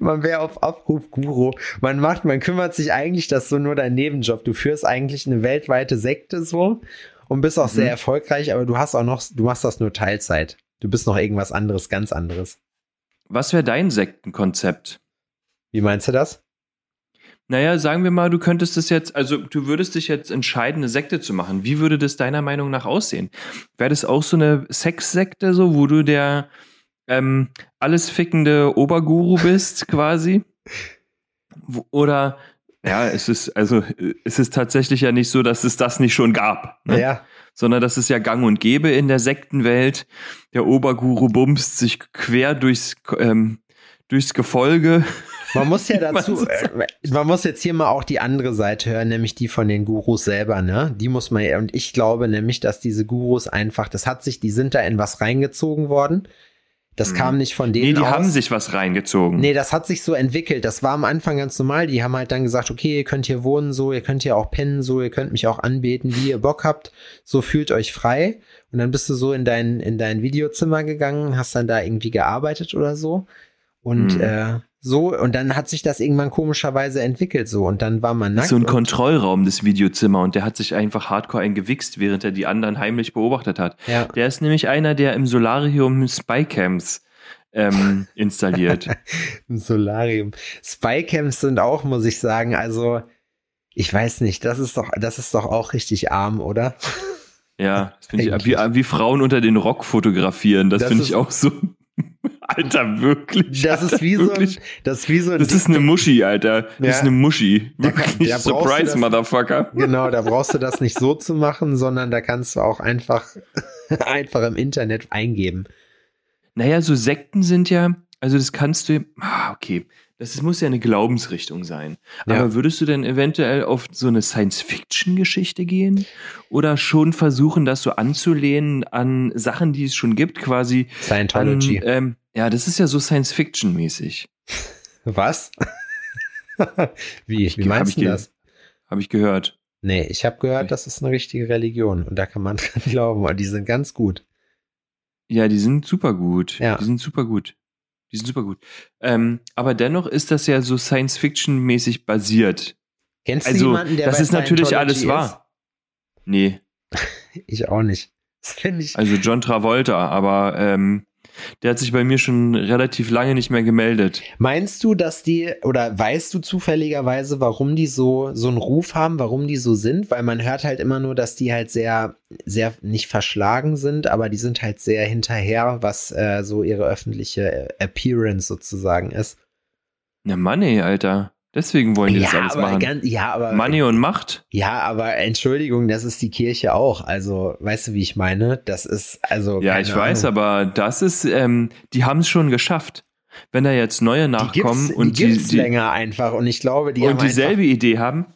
Speaker 2: man wäre auf Abruf Guru. Man macht, man kümmert sich eigentlich, das so nur dein Nebenjob. Du führst eigentlich eine weltweite Sekte so und bist auch
Speaker 3: Mhm.
Speaker 2: sehr erfolgreich, aber du hast auch noch, du machst das nur Teilzeit. Du bist noch irgendwas anderes, ganz anderes.
Speaker 3: Was wäre dein Sektenkonzept?
Speaker 2: Wie meinst du das?
Speaker 3: Naja, sagen wir mal, du könntest es jetzt, also du würdest dich jetzt entscheiden, eine Sekte zu machen. Wie würde das deiner Meinung nach aussehen? Wäre das auch so eine Sexsekte, so, wo du der ähm, alles fickende Oberguru bist, quasi? Oder ja, es ist, also es ist tatsächlich ja nicht so, dass es das nicht schon gab. Ne?
Speaker 2: Ja.
Speaker 3: sondern das ist ja gang und gäbe in der Sektenwelt. Der Oberguru bumst sich quer durchs, ähm, durchs Gefolge.
Speaker 2: Man muss ja dazu, äh, man muss jetzt hier mal auch die andere Seite hören, nämlich die von den Gurus selber, ne? Die muss man, und ich glaube nämlich, dass diese Gurus einfach, das hat sich, die sind da in was reingezogen worden. Das
Speaker 3: Mhm.
Speaker 2: kam nicht von denen
Speaker 3: Nee, die
Speaker 2: aus.
Speaker 3: haben sich was reingezogen.
Speaker 2: Nee, das hat sich so entwickelt. Das war am Anfang ganz normal. Die haben halt dann gesagt, okay, ihr könnt hier wohnen so, ihr könnt hier auch pennen so, ihr könnt mich auch anbeten, wie ihr Bock habt. So fühlt euch frei. Und dann bist du so in dein, in dein Videozimmer gegangen, hast dann da irgendwie gearbeitet oder so. Und
Speaker 3: Mhm.
Speaker 2: äh, so, und dann hat sich das irgendwann komischerweise entwickelt so. Und dann war man nackt.
Speaker 3: so ein Kontrollraum, das Videozimmer, und der hat sich einfach hardcore eingewichst, während er die anderen heimlich beobachtet hat.
Speaker 2: ja.
Speaker 3: Der ist nämlich einer, der im Solarium Spycams ähm, installiert.
Speaker 2: Im Solarium. Spycams sind auch, muss ich sagen, also ich weiß nicht, das ist doch, das ist doch auch richtig arm, oder?
Speaker 3: Ja, das finde ich, wie, wie Frauen unter den Rock fotografieren, das, das finde ich auch so. Alter, wirklich.
Speaker 2: Das ist wie wirklich? so ein, das ist wie so ein
Speaker 3: Das ist eine Muschi, Alter. Das ja. ist eine Muschi. Wirklich. Da, da Surprise, das, Motherfucker.
Speaker 2: Genau, da brauchst du das nicht so zu machen, sondern da kannst du auch einfach, einfach im Internet eingeben.
Speaker 3: Naja, so Sekten sind ja, also das kannst du, ah, okay, das muss ja eine Glaubensrichtung sein. Ja. Aber würdest du denn eventuell auf so eine Science-Fiction-Geschichte gehen? Oder schon versuchen, das so anzulehnen an Sachen, die es schon gibt, quasi?
Speaker 2: Scientology.
Speaker 3: An, ähm, ja, das ist ja so Science-Fiction-mäßig.
Speaker 2: Was? Wie? Wie meinst du das?
Speaker 3: Habe ich gehört.
Speaker 2: Nee, ich habe gehört, das ist eine richtige Religion und da kann man dran glauben, weil die sind ganz gut.
Speaker 3: Ja, die sind super gut. Ja. Die sind super gut. Die sind super gut. Ähm, aber dennoch ist das ja so Science-Fiction-mäßig basiert.
Speaker 2: Kennst also, du jemanden, der
Speaker 3: das ist natürlich alles wahr. Nee.
Speaker 2: ich auch nicht. Das ich.
Speaker 3: Also John Travolta, aber ähm, der hat sich bei mir schon relativ lange nicht mehr gemeldet.
Speaker 2: Meinst du, dass die, oder weißt du zufälligerweise, warum die so, so einen Ruf haben, warum die so sind? Weil man hört halt immer nur, dass die halt sehr, sehr nicht verschlagen sind, aber die sind halt sehr hinterher, was äh, so ihre öffentliche Appearance sozusagen ist.
Speaker 3: Ja, Money, Alter. Deswegen wollen die ja, das alles machen.
Speaker 2: Ganz, ja, aber
Speaker 3: Money und Macht.
Speaker 2: Ja, aber Entschuldigung, das ist die Kirche auch. Also, weißt du, wie ich meine? Das ist also.
Speaker 3: Ja, ich Ahnung. weiß, aber das ist, ähm, die haben es schon geschafft. Wenn da jetzt neue nachkommen
Speaker 2: die
Speaker 3: und
Speaker 2: die, die, länger einfach und ich glaube, die
Speaker 3: und dieselbe Idee haben,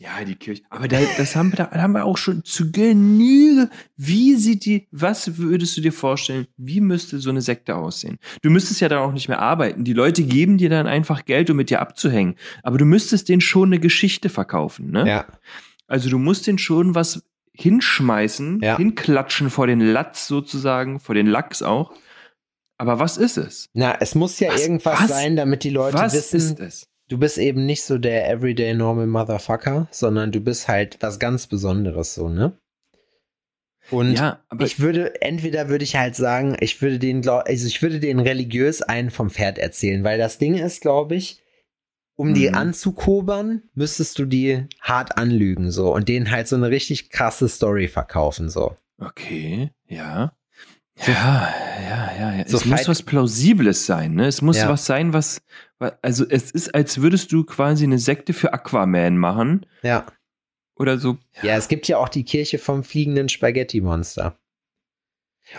Speaker 3: ja, die Kirche. Aber da, das haben, da haben wir auch schon zu Genüge. Wie sieht die, was würdest du dir vorstellen? Wie müsste so eine Sekte aussehen? Du müsstest ja dann auch nicht mehr arbeiten. Die Leute geben dir dann einfach Geld, um mit dir abzuhängen. Aber du müsstest denen schon eine Geschichte verkaufen, ne?
Speaker 2: Ja.
Speaker 3: Also du musst denen schon was hinschmeißen, ja. hinklatschen vor den Latz sozusagen, vor den Lachs auch. Aber was ist es?
Speaker 2: Na, es muss ja was, irgendwas was, sein, damit die Leute
Speaker 3: was
Speaker 2: wissen.
Speaker 3: Ist es?
Speaker 2: Du bist eben nicht so der everyday normal Motherfucker, sondern du bist halt was ganz Besonderes so, ne? Und ja, ich würde, entweder würde ich halt sagen, ich würde den, also ich würde den religiös einen vom Pferd erzählen, weil das Ding ist, glaube ich, um mhm. die anzukobern, müsstest du die hart anlügen, so, und denen halt so eine richtig krasse Story verkaufen, so.
Speaker 3: Okay, ja. Ja, ja, ja, ja. So es muss was Plausibles sein, ne? Es muss ja. was sein, was, also es ist, als würdest du quasi eine Sekte für Aquaman machen.
Speaker 2: Ja.
Speaker 3: Oder so.
Speaker 2: Ja, es gibt ja auch die Kirche vom fliegenden Spaghetti-Monster.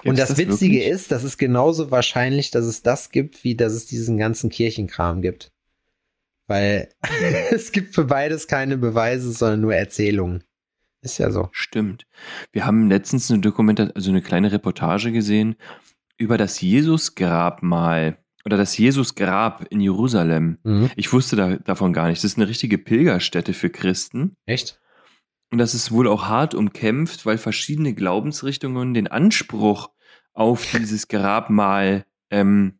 Speaker 2: Und das, das Witzige wirklich? ist, das ist genauso wahrscheinlich, dass es das gibt, wie dass es diesen ganzen Kirchenkram gibt. Weil es gibt für beides keine Beweise, sondern nur Erzählungen. Ist ja so.
Speaker 3: Stimmt. Wir haben letztens eine Dokumentation, also eine kleine Reportage gesehen über das Jesusgrabmal oder das Jesusgrab in Jerusalem. Mhm. Ich wusste da, davon gar nicht. Das ist eine richtige Pilgerstätte für Christen.
Speaker 2: Echt?
Speaker 3: Und das ist wohl auch hart umkämpft, weil verschiedene Glaubensrichtungen den Anspruch auf dieses Grabmal ähm,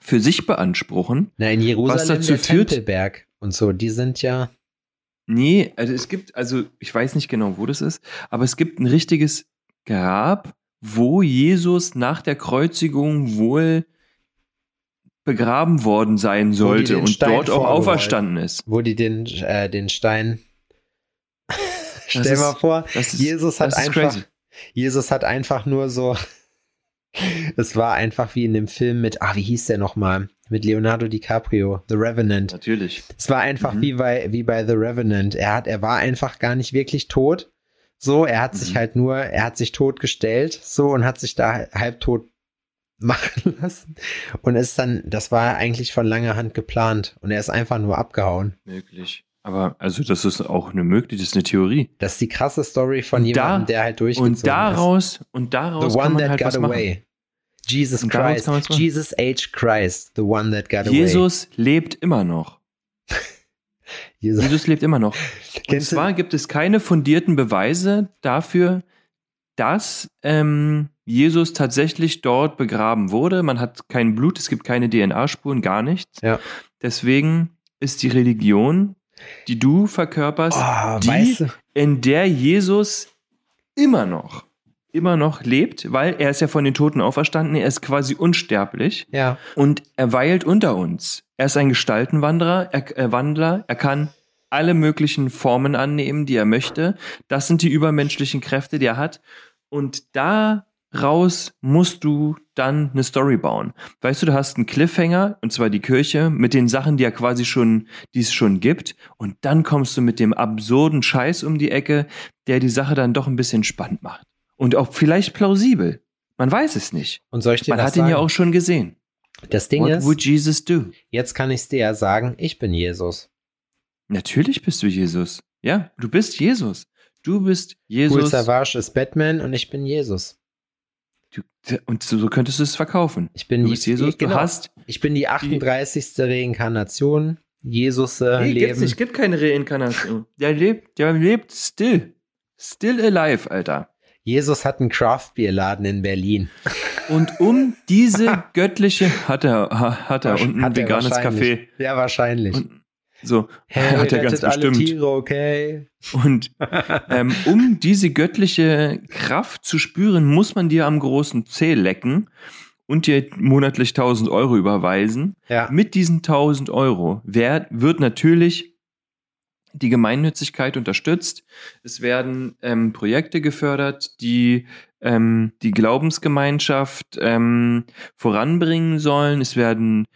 Speaker 3: für sich beanspruchen.
Speaker 2: Na, in Jerusalem was dazu der führt, Tempelberg und so, die sind ja
Speaker 3: Nee, also es gibt, also ich weiß nicht genau, wo das ist, aber es gibt ein richtiges Grab, wo Jesus nach der Kreuzigung wohl begraben worden sein sollte und Stein dort auch auferstanden ist.
Speaker 2: Wo die den, äh, den Stein. Stell ist, mal vor, ist, Jesus hat einfach. Crazy. Jesus hat einfach nur so. Es war einfach wie in dem Film mit, ah, wie hieß der nochmal? mit Leonardo DiCaprio, The Revenant.
Speaker 3: Natürlich.
Speaker 2: Es war einfach mhm. wie bei wie bei The Revenant. Er hat, er war einfach gar nicht wirklich tot. So, er hat mhm. sich halt nur, er hat sich tot gestellt, so und hat sich da halbtot machen lassen und ist dann, das war eigentlich von langer Hand geplant und er ist einfach nur abgehauen.
Speaker 3: Möglich. Aber also das ist auch eine Möglichkeit, das ist eine Theorie.
Speaker 2: Das ist die krasse Story von jemandem, der halt durchgezogen
Speaker 3: und daraus,
Speaker 2: ist.
Speaker 3: Und daraus
Speaker 2: The one that
Speaker 3: halt
Speaker 2: got away. Machen. Jesus Christ. Jesus H. Christ, the one that got
Speaker 3: away. Jesus lebt immer noch. Jesus. Jesus. lebt immer noch. Und Kennst zwar du? gibt es keine fundierten Beweise dafür, dass ähm, Jesus tatsächlich dort begraben wurde. Man hat kein Blut, es gibt keine DNA-Spuren, gar nichts.
Speaker 2: Ja.
Speaker 3: Deswegen ist die Religion, die du verkörperst, oh, die, weißt du? in der Jesus immer noch immer noch lebt, weil er ist ja von den Toten auferstanden, er ist quasi unsterblich
Speaker 2: Ja.
Speaker 3: und er weilt unter uns. Er ist ein Gestaltenwanderer, er, äh, Wandler, er kann alle möglichen Formen annehmen, die er möchte. Das sind die übermenschlichen Kräfte, die er hat. Und daraus musst du dann eine Story bauen. Weißt du, du hast einen Cliffhanger, und zwar die Kirche, mit den Sachen, die er quasi schon, die es schon gibt. Und dann kommst du mit dem absurden Scheiß um die Ecke, der die Sache dann doch ein bisschen spannend macht. Und auch vielleicht plausibel. Man weiß es nicht.
Speaker 2: Und soll ich dir
Speaker 3: Man hat ihn
Speaker 2: sagen?
Speaker 3: ja auch schon gesehen.
Speaker 2: das Ding
Speaker 3: What
Speaker 2: ist,
Speaker 3: would Jesus do?
Speaker 2: jetzt kann ich es dir ja sagen, ich bin Jesus.
Speaker 3: Natürlich bist du Jesus. Ja, du bist Jesus. Du bist
Speaker 2: Cool
Speaker 3: Jesus.
Speaker 2: Savage ist Batman und ich bin Jesus.
Speaker 3: Du, und so, so könntest du es verkaufen.
Speaker 2: Ich bin
Speaker 3: Du
Speaker 2: die,
Speaker 3: bist Jesus.
Speaker 2: Genau.
Speaker 3: Du hast.
Speaker 2: Ich bin die 38. Reinkarnation. Jesus äh,
Speaker 3: Nee,
Speaker 2: leben.
Speaker 3: gibt's nicht. Gibt keine Reinkarnation. Der lebt, der lebt still. Still alive, Alter.
Speaker 2: Jesus hat einen Craft-Bier-Laden in Berlin.
Speaker 3: Und um diese göttliche hat er, ha- hat er und ein
Speaker 2: Hat er
Speaker 3: veganes. Café.
Speaker 2: Ja, wahrscheinlich.
Speaker 3: Und so
Speaker 2: hey,
Speaker 3: hat er ganz bestimmt.
Speaker 2: Tiere, okay?
Speaker 3: Und ähm, um diese göttliche Kraft zu spüren, muss man dir am großen Zeh lecken und dir monatlich 1000 Euro überweisen.
Speaker 2: Ja.
Speaker 3: Mit diesen 1000 Euro wer, wird natürlich die Gemeinnützigkeit unterstützt. Es werden ähm, Projekte gefördert, die ähm, die Glaubensgemeinschaft ähm, voranbringen sollen. Es werden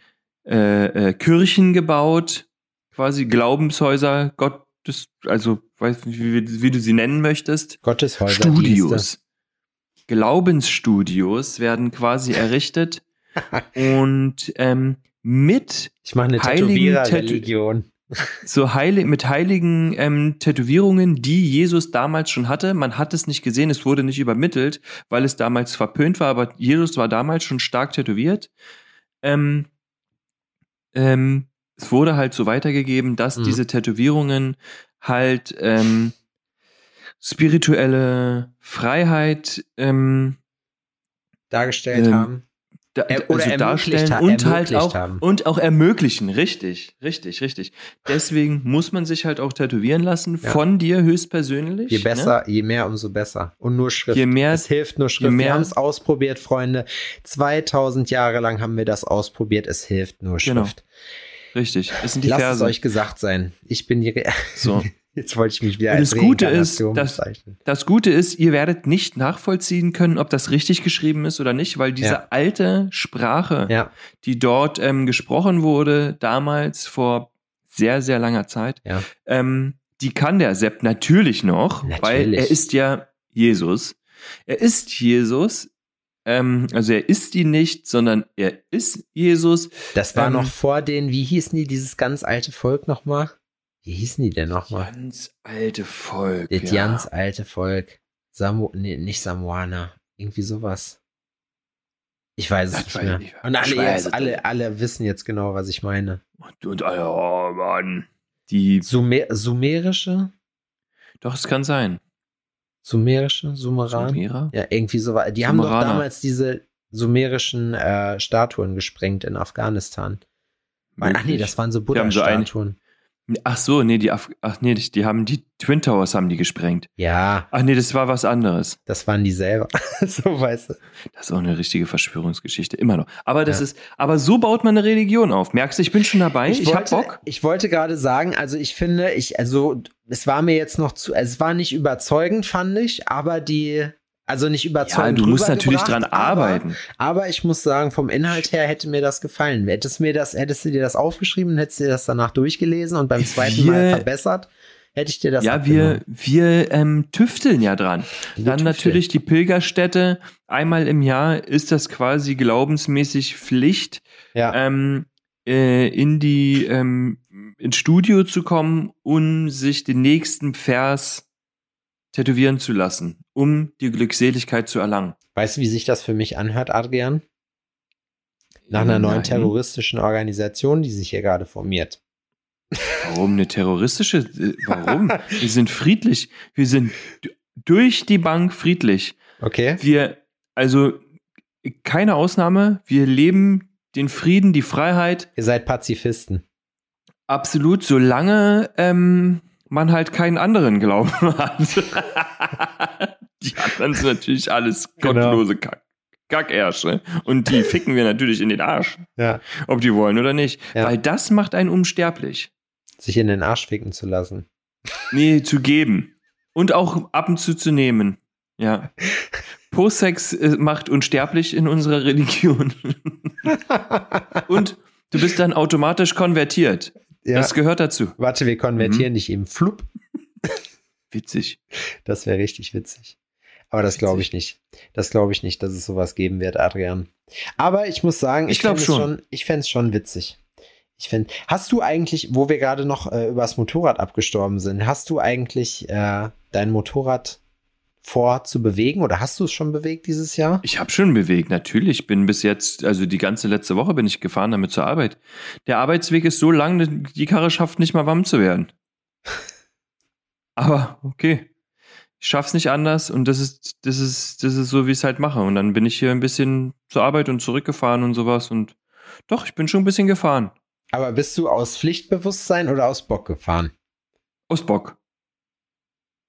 Speaker 3: äh, äh, Kirchen gebaut, quasi Glaubenshäuser, Gottes, also weiß nicht, wie, wie du sie nennen möchtest.
Speaker 2: Gotteshäuser.
Speaker 3: Studios. Glaubensstudios werden quasi errichtet und ähm, mit
Speaker 2: Ich mache eine
Speaker 3: Heiligen
Speaker 2: Tätowierer-Religion.
Speaker 3: so heilig, mit heiligen ähm, Tätowierungen, die Jesus damals schon hatte. Man hat es nicht gesehen, es wurde nicht übermittelt, weil es damals verpönt war, aber Jesus war damals schon stark tätowiert. Ähm, ähm, es wurde halt so weitergegeben, dass
Speaker 2: Mhm.
Speaker 3: diese Tätowierungen halt ähm, spirituelle Freiheit ähm,
Speaker 2: dargestellt
Speaker 3: Ähm,
Speaker 2: haben.
Speaker 3: da,
Speaker 2: oder
Speaker 3: also
Speaker 2: ermöglicht
Speaker 3: darstellen
Speaker 2: ha-
Speaker 3: und halt auch
Speaker 2: haben.
Speaker 3: und auch ermöglichen, richtig, richtig, richtig. Deswegen muss man sich halt auch tätowieren lassen
Speaker 2: Ja.
Speaker 3: von dir höchstpersönlich.
Speaker 2: Je
Speaker 3: Ne?
Speaker 2: besser, je mehr, umso besser. Und nur Schrift.
Speaker 3: Je mehr-
Speaker 2: es hilft nur Schrift.
Speaker 3: mehr-
Speaker 2: wir haben es ausprobiert, Freunde. 2000 Jahre lang haben wir das ausprobiert. Es hilft nur
Speaker 3: Genau. Richtig. Das sind die
Speaker 2: Lasst es
Speaker 3: Verse.
Speaker 2: euch gesagt sein. Ich bin die. Re
Speaker 3: So.
Speaker 2: Jetzt wollte ich mich wieder als
Speaker 3: das Gute ist,
Speaker 2: bezeichnen.
Speaker 3: Das Gute ist, ihr werdet nicht nachvollziehen können, ob das richtig geschrieben ist oder nicht, weil diese
Speaker 2: Ja.
Speaker 3: alte Sprache,
Speaker 2: Ja,
Speaker 3: die dort ähm, gesprochen wurde, damals vor sehr, sehr langer Zeit,
Speaker 2: ja.
Speaker 3: ähm, die kann der Sepp natürlich noch, weil
Speaker 2: Natürlich.
Speaker 3: er ist ja Jesus. Er ist Jesus. Ähm, also er ist die nicht, sondern er ist Jesus.
Speaker 2: Das war
Speaker 3: Ähm,
Speaker 2: noch vor den, wie hießen die, dieses ganz alte Volk nochmal? Wie hießen die denn nochmal?
Speaker 3: Ganz alte Volk.
Speaker 2: Das
Speaker 3: ja.
Speaker 2: ganz alte Volk. Samu nee, nicht Samoaner. Irgendwie sowas. Ich weiß es
Speaker 3: Das
Speaker 2: nicht mehr.
Speaker 3: ich nicht.
Speaker 2: Und alle, jetzt, alle, alle wissen jetzt genau, was ich meine.
Speaker 3: Und, und oh Mann. Die.
Speaker 2: Sumer, sumerische?
Speaker 3: Doch, es kann sein.
Speaker 2: Sumerische? Sumeran?
Speaker 3: Sumerer?
Speaker 2: Ja, irgendwie so. war- Die haben doch
Speaker 3: Sumeraner.
Speaker 2: damals diese sumerischen äh, Statuen gesprengt in Afghanistan. Ach nee, das waren so
Speaker 3: Die haben so ein-
Speaker 2: Buddha-Statuen.
Speaker 3: Ach so, nee, die Af Ach nee, die, die haben die Twin Towers haben die gesprengt.
Speaker 2: ja,
Speaker 3: Ach nee, das war was anderes.
Speaker 2: das waren die selber. so weißt du.
Speaker 3: Das ist auch eine richtige Verschwörungsgeschichte, immer noch. Aber das
Speaker 2: Ja.
Speaker 3: ist, aber so baut man eine Religion auf. Merkst du, ich bin schon dabei, ich, hab
Speaker 2: wollte,
Speaker 3: Bock.
Speaker 2: Ich wollte gerade sagen, also ich finde, ich, also es war mir jetzt noch zu, es war nicht überzeugend, fand ich, aber die, also nicht
Speaker 3: Ja,
Speaker 2: überzeugend.
Speaker 3: du musst natürlich dran
Speaker 2: rübergebracht, aber,
Speaker 3: arbeiten.
Speaker 2: Aber ich muss sagen, vom Inhalt her hätte mir das gefallen. Hättest, mir das, hättest du dir das aufgeschrieben, hättest du dir das danach durchgelesen und beim zweiten
Speaker 3: Wir-
Speaker 2: Mal verbessert, hätte ich dir das
Speaker 3: Ja, wir,
Speaker 2: abgenommen.
Speaker 3: wir ähm, tüfteln ja dran.
Speaker 2: Wir
Speaker 3: Dann
Speaker 2: tüfteln.
Speaker 3: natürlich die Pilgerstätte. Einmal im Jahr ist das quasi glaubensmäßig Pflicht,
Speaker 2: Ja,
Speaker 3: ähm, äh, in die ähm, ins Studio zu kommen und sich den nächsten Vers tätowieren zu lassen, um die Glückseligkeit zu erlangen.
Speaker 2: weißt du, wie sich das für mich anhört, Adrian? Nach einer neuen
Speaker 3: Nein.
Speaker 2: terroristischen Organisation, die sich hier gerade formiert.
Speaker 3: Warum eine terroristische? äh, Warum? wir sind friedlich. Wir sind durch die Bank friedlich.
Speaker 2: Okay?
Speaker 3: Wir, also keine Ausnahme, wir leben den Frieden, die Freiheit
Speaker 2: Ihr seid Pazifisten.
Speaker 3: absolut, solange ähm, man halt keinen anderen Glauben hat. Die anderen sind natürlich alles
Speaker 2: Genau.
Speaker 3: gottlose Kack. Kackärsche. Und die ficken wir natürlich in den Arsch,
Speaker 2: Ja.
Speaker 3: ob die wollen oder nicht.
Speaker 2: Ja.
Speaker 3: Weil das macht einen unsterblich.
Speaker 2: Sich in den Arsch ficken zu lassen.
Speaker 3: Nee, zu geben. Und auch ab und zu zu nehmen. Ja. Postsex äh, macht unsterblich in unserer Religion. und du bist dann automatisch konvertiert.
Speaker 2: Ja.
Speaker 3: Das gehört dazu.
Speaker 2: Warte, wir
Speaker 3: Mhm.
Speaker 2: konvertieren dich eben. Flup.
Speaker 3: Witzig.
Speaker 2: Das wäre richtig witzig. Aber das glaube ich nicht. Das glaube ich nicht, dass es sowas geben wird, Adrian. Aber ich muss sagen,
Speaker 3: Ich glaub
Speaker 2: fänd es
Speaker 3: schon.
Speaker 2: Ich fände es schon witzig. Ich finde, hast du eigentlich, wo wir gerade noch äh, übers Motorrad abgestorben sind, hast du eigentlich äh, dein Motorrad vor zu bewegen oder hast du es schon bewegt dieses Jahr?
Speaker 3: Ich habe schon bewegt, natürlich. Ich bin bis jetzt, also die ganze letzte Woche bin ich gefahren damit zur Arbeit. Der Arbeitsweg ist so lang, die Karre schafft nicht mal warm zu werden. Aber okay. Ich schaff's nicht anders und das ist, das ist, das ist so, wie ich es halt mache. Und dann bin ich hier ein bisschen zur Arbeit und zurückgefahren und sowas und doch, ich bin schon ein bisschen gefahren.
Speaker 2: Aber bist du aus Pflichtbewusstsein oder aus Bock gefahren?
Speaker 3: Aus Bock.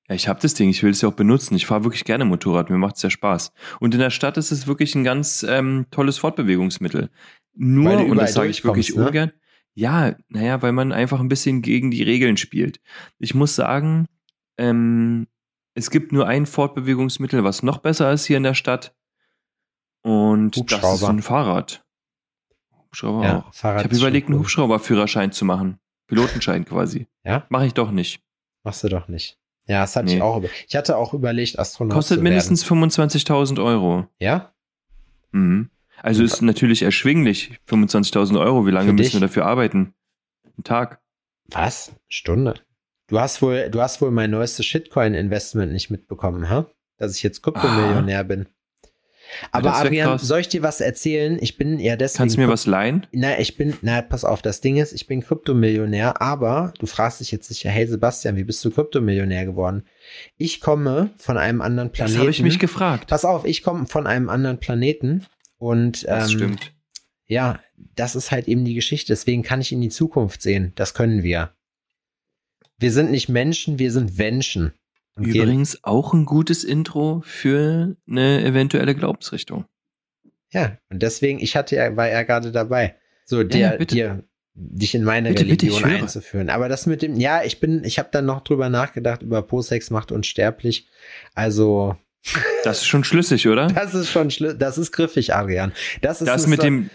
Speaker 3: Ja, ich habe das Ding, ich will es ja auch benutzen. Ich fahre wirklich gerne Motorrad, mir macht's ja Spaß. Und in der Stadt ist es wirklich ein ganz ähm, tolles Fortbewegungsmittel. Nur, und das sage ich wirklich
Speaker 2: ne?
Speaker 3: ungern, ja, naja, weil man einfach ein bisschen gegen die Regeln spielt. Ich muss sagen, ähm, es gibt nur ein Fortbewegungsmittel, was noch besser ist hier in der Stadt. Und das ist ein Fahrrad. Hubschrauber
Speaker 2: Ja,
Speaker 3: auch.
Speaker 2: Fahrrad
Speaker 3: Ich habe überlegt, einen. Hubschrauberführerschein zu machen. Pilotenschein quasi.
Speaker 2: Ja?
Speaker 3: Mache ich doch nicht.
Speaker 2: Machst du doch nicht. Ja, das hatte
Speaker 3: Nee.
Speaker 2: ich auch über. Ich hatte auch überlegt, Astronaut
Speaker 3: Kostet
Speaker 2: zu
Speaker 3: mindestens 25.000 Euro.
Speaker 2: Ja?
Speaker 3: Mhm. Also ist natürlich erschwinglich. 25.000 Euro. Wie lange müssen wir dafür arbeiten? Ein Tag.
Speaker 2: Was? Stunde? Du hast wohl, du hast wohl mein neuestes Shitcoin-Investment nicht mitbekommen, ha? Dass ich jetzt Kryptomillionär bin. Aber
Speaker 3: das
Speaker 2: Adrian,
Speaker 3: krass.
Speaker 2: soll ich dir was erzählen? Ich bin ja deswegen.
Speaker 3: Kannst du mir was leihen?
Speaker 2: Na, ich bin, na, pass auf, das Ding ist, ich bin Kryptomillionär, aber du fragst dich jetzt sicher, hey Sebastian, wie bist du Kryptomillionär geworden? Ich komme von einem anderen Planeten.
Speaker 3: Das habe ich mich gefragt.
Speaker 2: Pass auf, ich komme von einem anderen Planeten und
Speaker 3: Das
Speaker 2: ähm,
Speaker 3: stimmt.
Speaker 2: ja, das ist halt eben die Geschichte. Deswegen kann ich in die Zukunft sehen. Das können wir. Wir sind nicht Menschen, wir sind Menschen.
Speaker 3: Übrigens auch ein gutes Intro für eine eventuelle Glaubensrichtung.
Speaker 2: ja, und deswegen, ich hatte ja, war ja gerade dabei, so dir,
Speaker 3: ja, bitte.
Speaker 2: dir, dich in meine
Speaker 3: Bitte, bitte,
Speaker 2: Religion
Speaker 3: höre.
Speaker 2: einzuführen. Aber das mit dem, ja, ich bin, ich habe dann noch drüber nachgedacht, über Posex macht unsterblich. Also,
Speaker 3: Das ist schon schlüssig, oder?
Speaker 2: das ist schon schlimm, das ist griffig, Adrian. Das ist
Speaker 3: Das mit
Speaker 2: so-
Speaker 3: dem.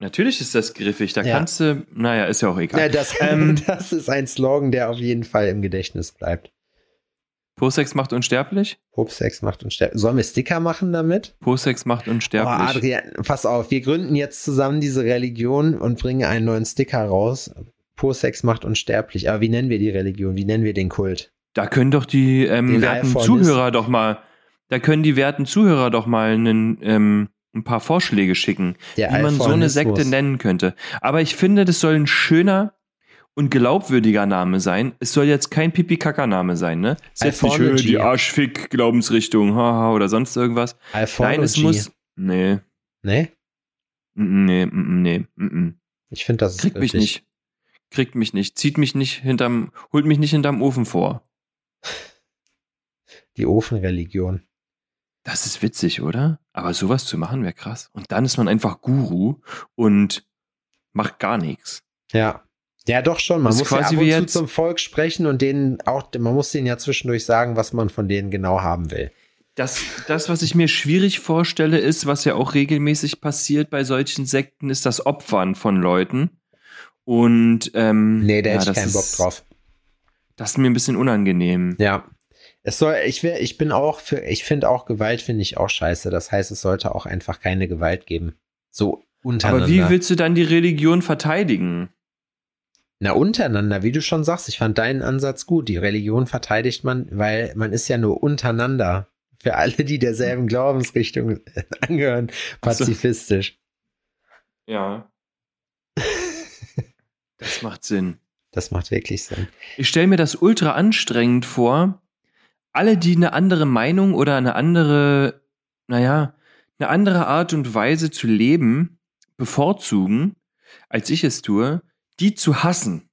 Speaker 3: Natürlich ist das griffig. Da
Speaker 2: Ja.
Speaker 3: kannst du. Naja, ist ja auch
Speaker 2: Ja,
Speaker 3: egal.
Speaker 2: das,
Speaker 3: Ähm.
Speaker 2: das ist ein Slogan, der auf jeden Fall im Gedächtnis bleibt.
Speaker 3: Posex macht unsterblich.
Speaker 2: Popsex macht unsterblich. Sollen wir Sticker machen damit?
Speaker 3: Posex macht
Speaker 2: Oh,
Speaker 3: unsterblich.
Speaker 2: Adrian, pass auf, wir gründen jetzt zusammen diese Religion und bringen einen neuen Sticker raus. Posex macht unsterblich. Aber wie nennen wir die Religion? Wie nennen wir den Kult?
Speaker 3: Da können doch die ähm, werten Zuhörer doch mal, da können die werten Zuhörer doch mal einen, ähm, ein paar Vorschläge schicken,
Speaker 2: Der
Speaker 3: wie man so eine. Sekte nennen könnte. Aber ich finde, das soll ein schöner und glaubwürdiger Name sein. Es soll jetzt kein Pipi-Kaka-Name sein, ne? Jetzt nicht die Arschfick-Glaubensrichtung, haha, oder sonst irgendwas.
Speaker 2: Alphonology.
Speaker 3: Nein, es muss. Nee,
Speaker 2: Nee?
Speaker 3: nee, nee, mm,
Speaker 2: Ich finde, das
Speaker 3: Kriegt mich nicht. Kriegt mich nicht. Zieht mich nicht hinterm, holt mich nicht hinterm Ofen vor.
Speaker 2: Die Ofenreligion.
Speaker 3: Das ist witzig, oder? Aber sowas zu machen wäre krass. Und dann ist man einfach Guru und macht gar nichts.
Speaker 2: Ja. Ja, doch schon. Man muss ja
Speaker 3: quasi
Speaker 2: ab und
Speaker 3: wie
Speaker 2: zu zum Volk sprechen und denen auch, man muss denen ja zwischendurch sagen, was man von denen genau haben will.
Speaker 3: Das, das, was ich mir schwierig vorstelle, ist, was ja auch regelmäßig passiert bei solchen Sekten, ist das Opfern von Leuten. Und ähm,
Speaker 2: Nee, da
Speaker 3: ja,
Speaker 2: hätte ich
Speaker 3: das
Speaker 2: keinen Bock
Speaker 3: ist-
Speaker 2: drauf.
Speaker 3: Das ist mir ein bisschen unangenehm.
Speaker 2: Ja. Es soll, ich will, ich bin auch für, ich finde auch Gewalt finde ich auch scheiße. Das heißt, es sollte auch einfach keine Gewalt geben. So untereinander.
Speaker 3: Aber wie willst du dann die Religion verteidigen?
Speaker 2: Na, untereinander, wie du schon sagst, ich fand deinen Ansatz gut. Die Religion verteidigt man, weil man ist ja nur untereinander. Für alle, die derselben Glaubensrichtung angehören, pazifistisch.
Speaker 3: Ja. Das macht Sinn.
Speaker 2: Das macht wirklich Sinn.
Speaker 3: Ich stelle mir das ultra anstrengend vor. Alle, die eine andere Meinung oder eine andere, naja, eine andere Art und Weise zu leben bevorzugen, als ich es tue, die zu hassen.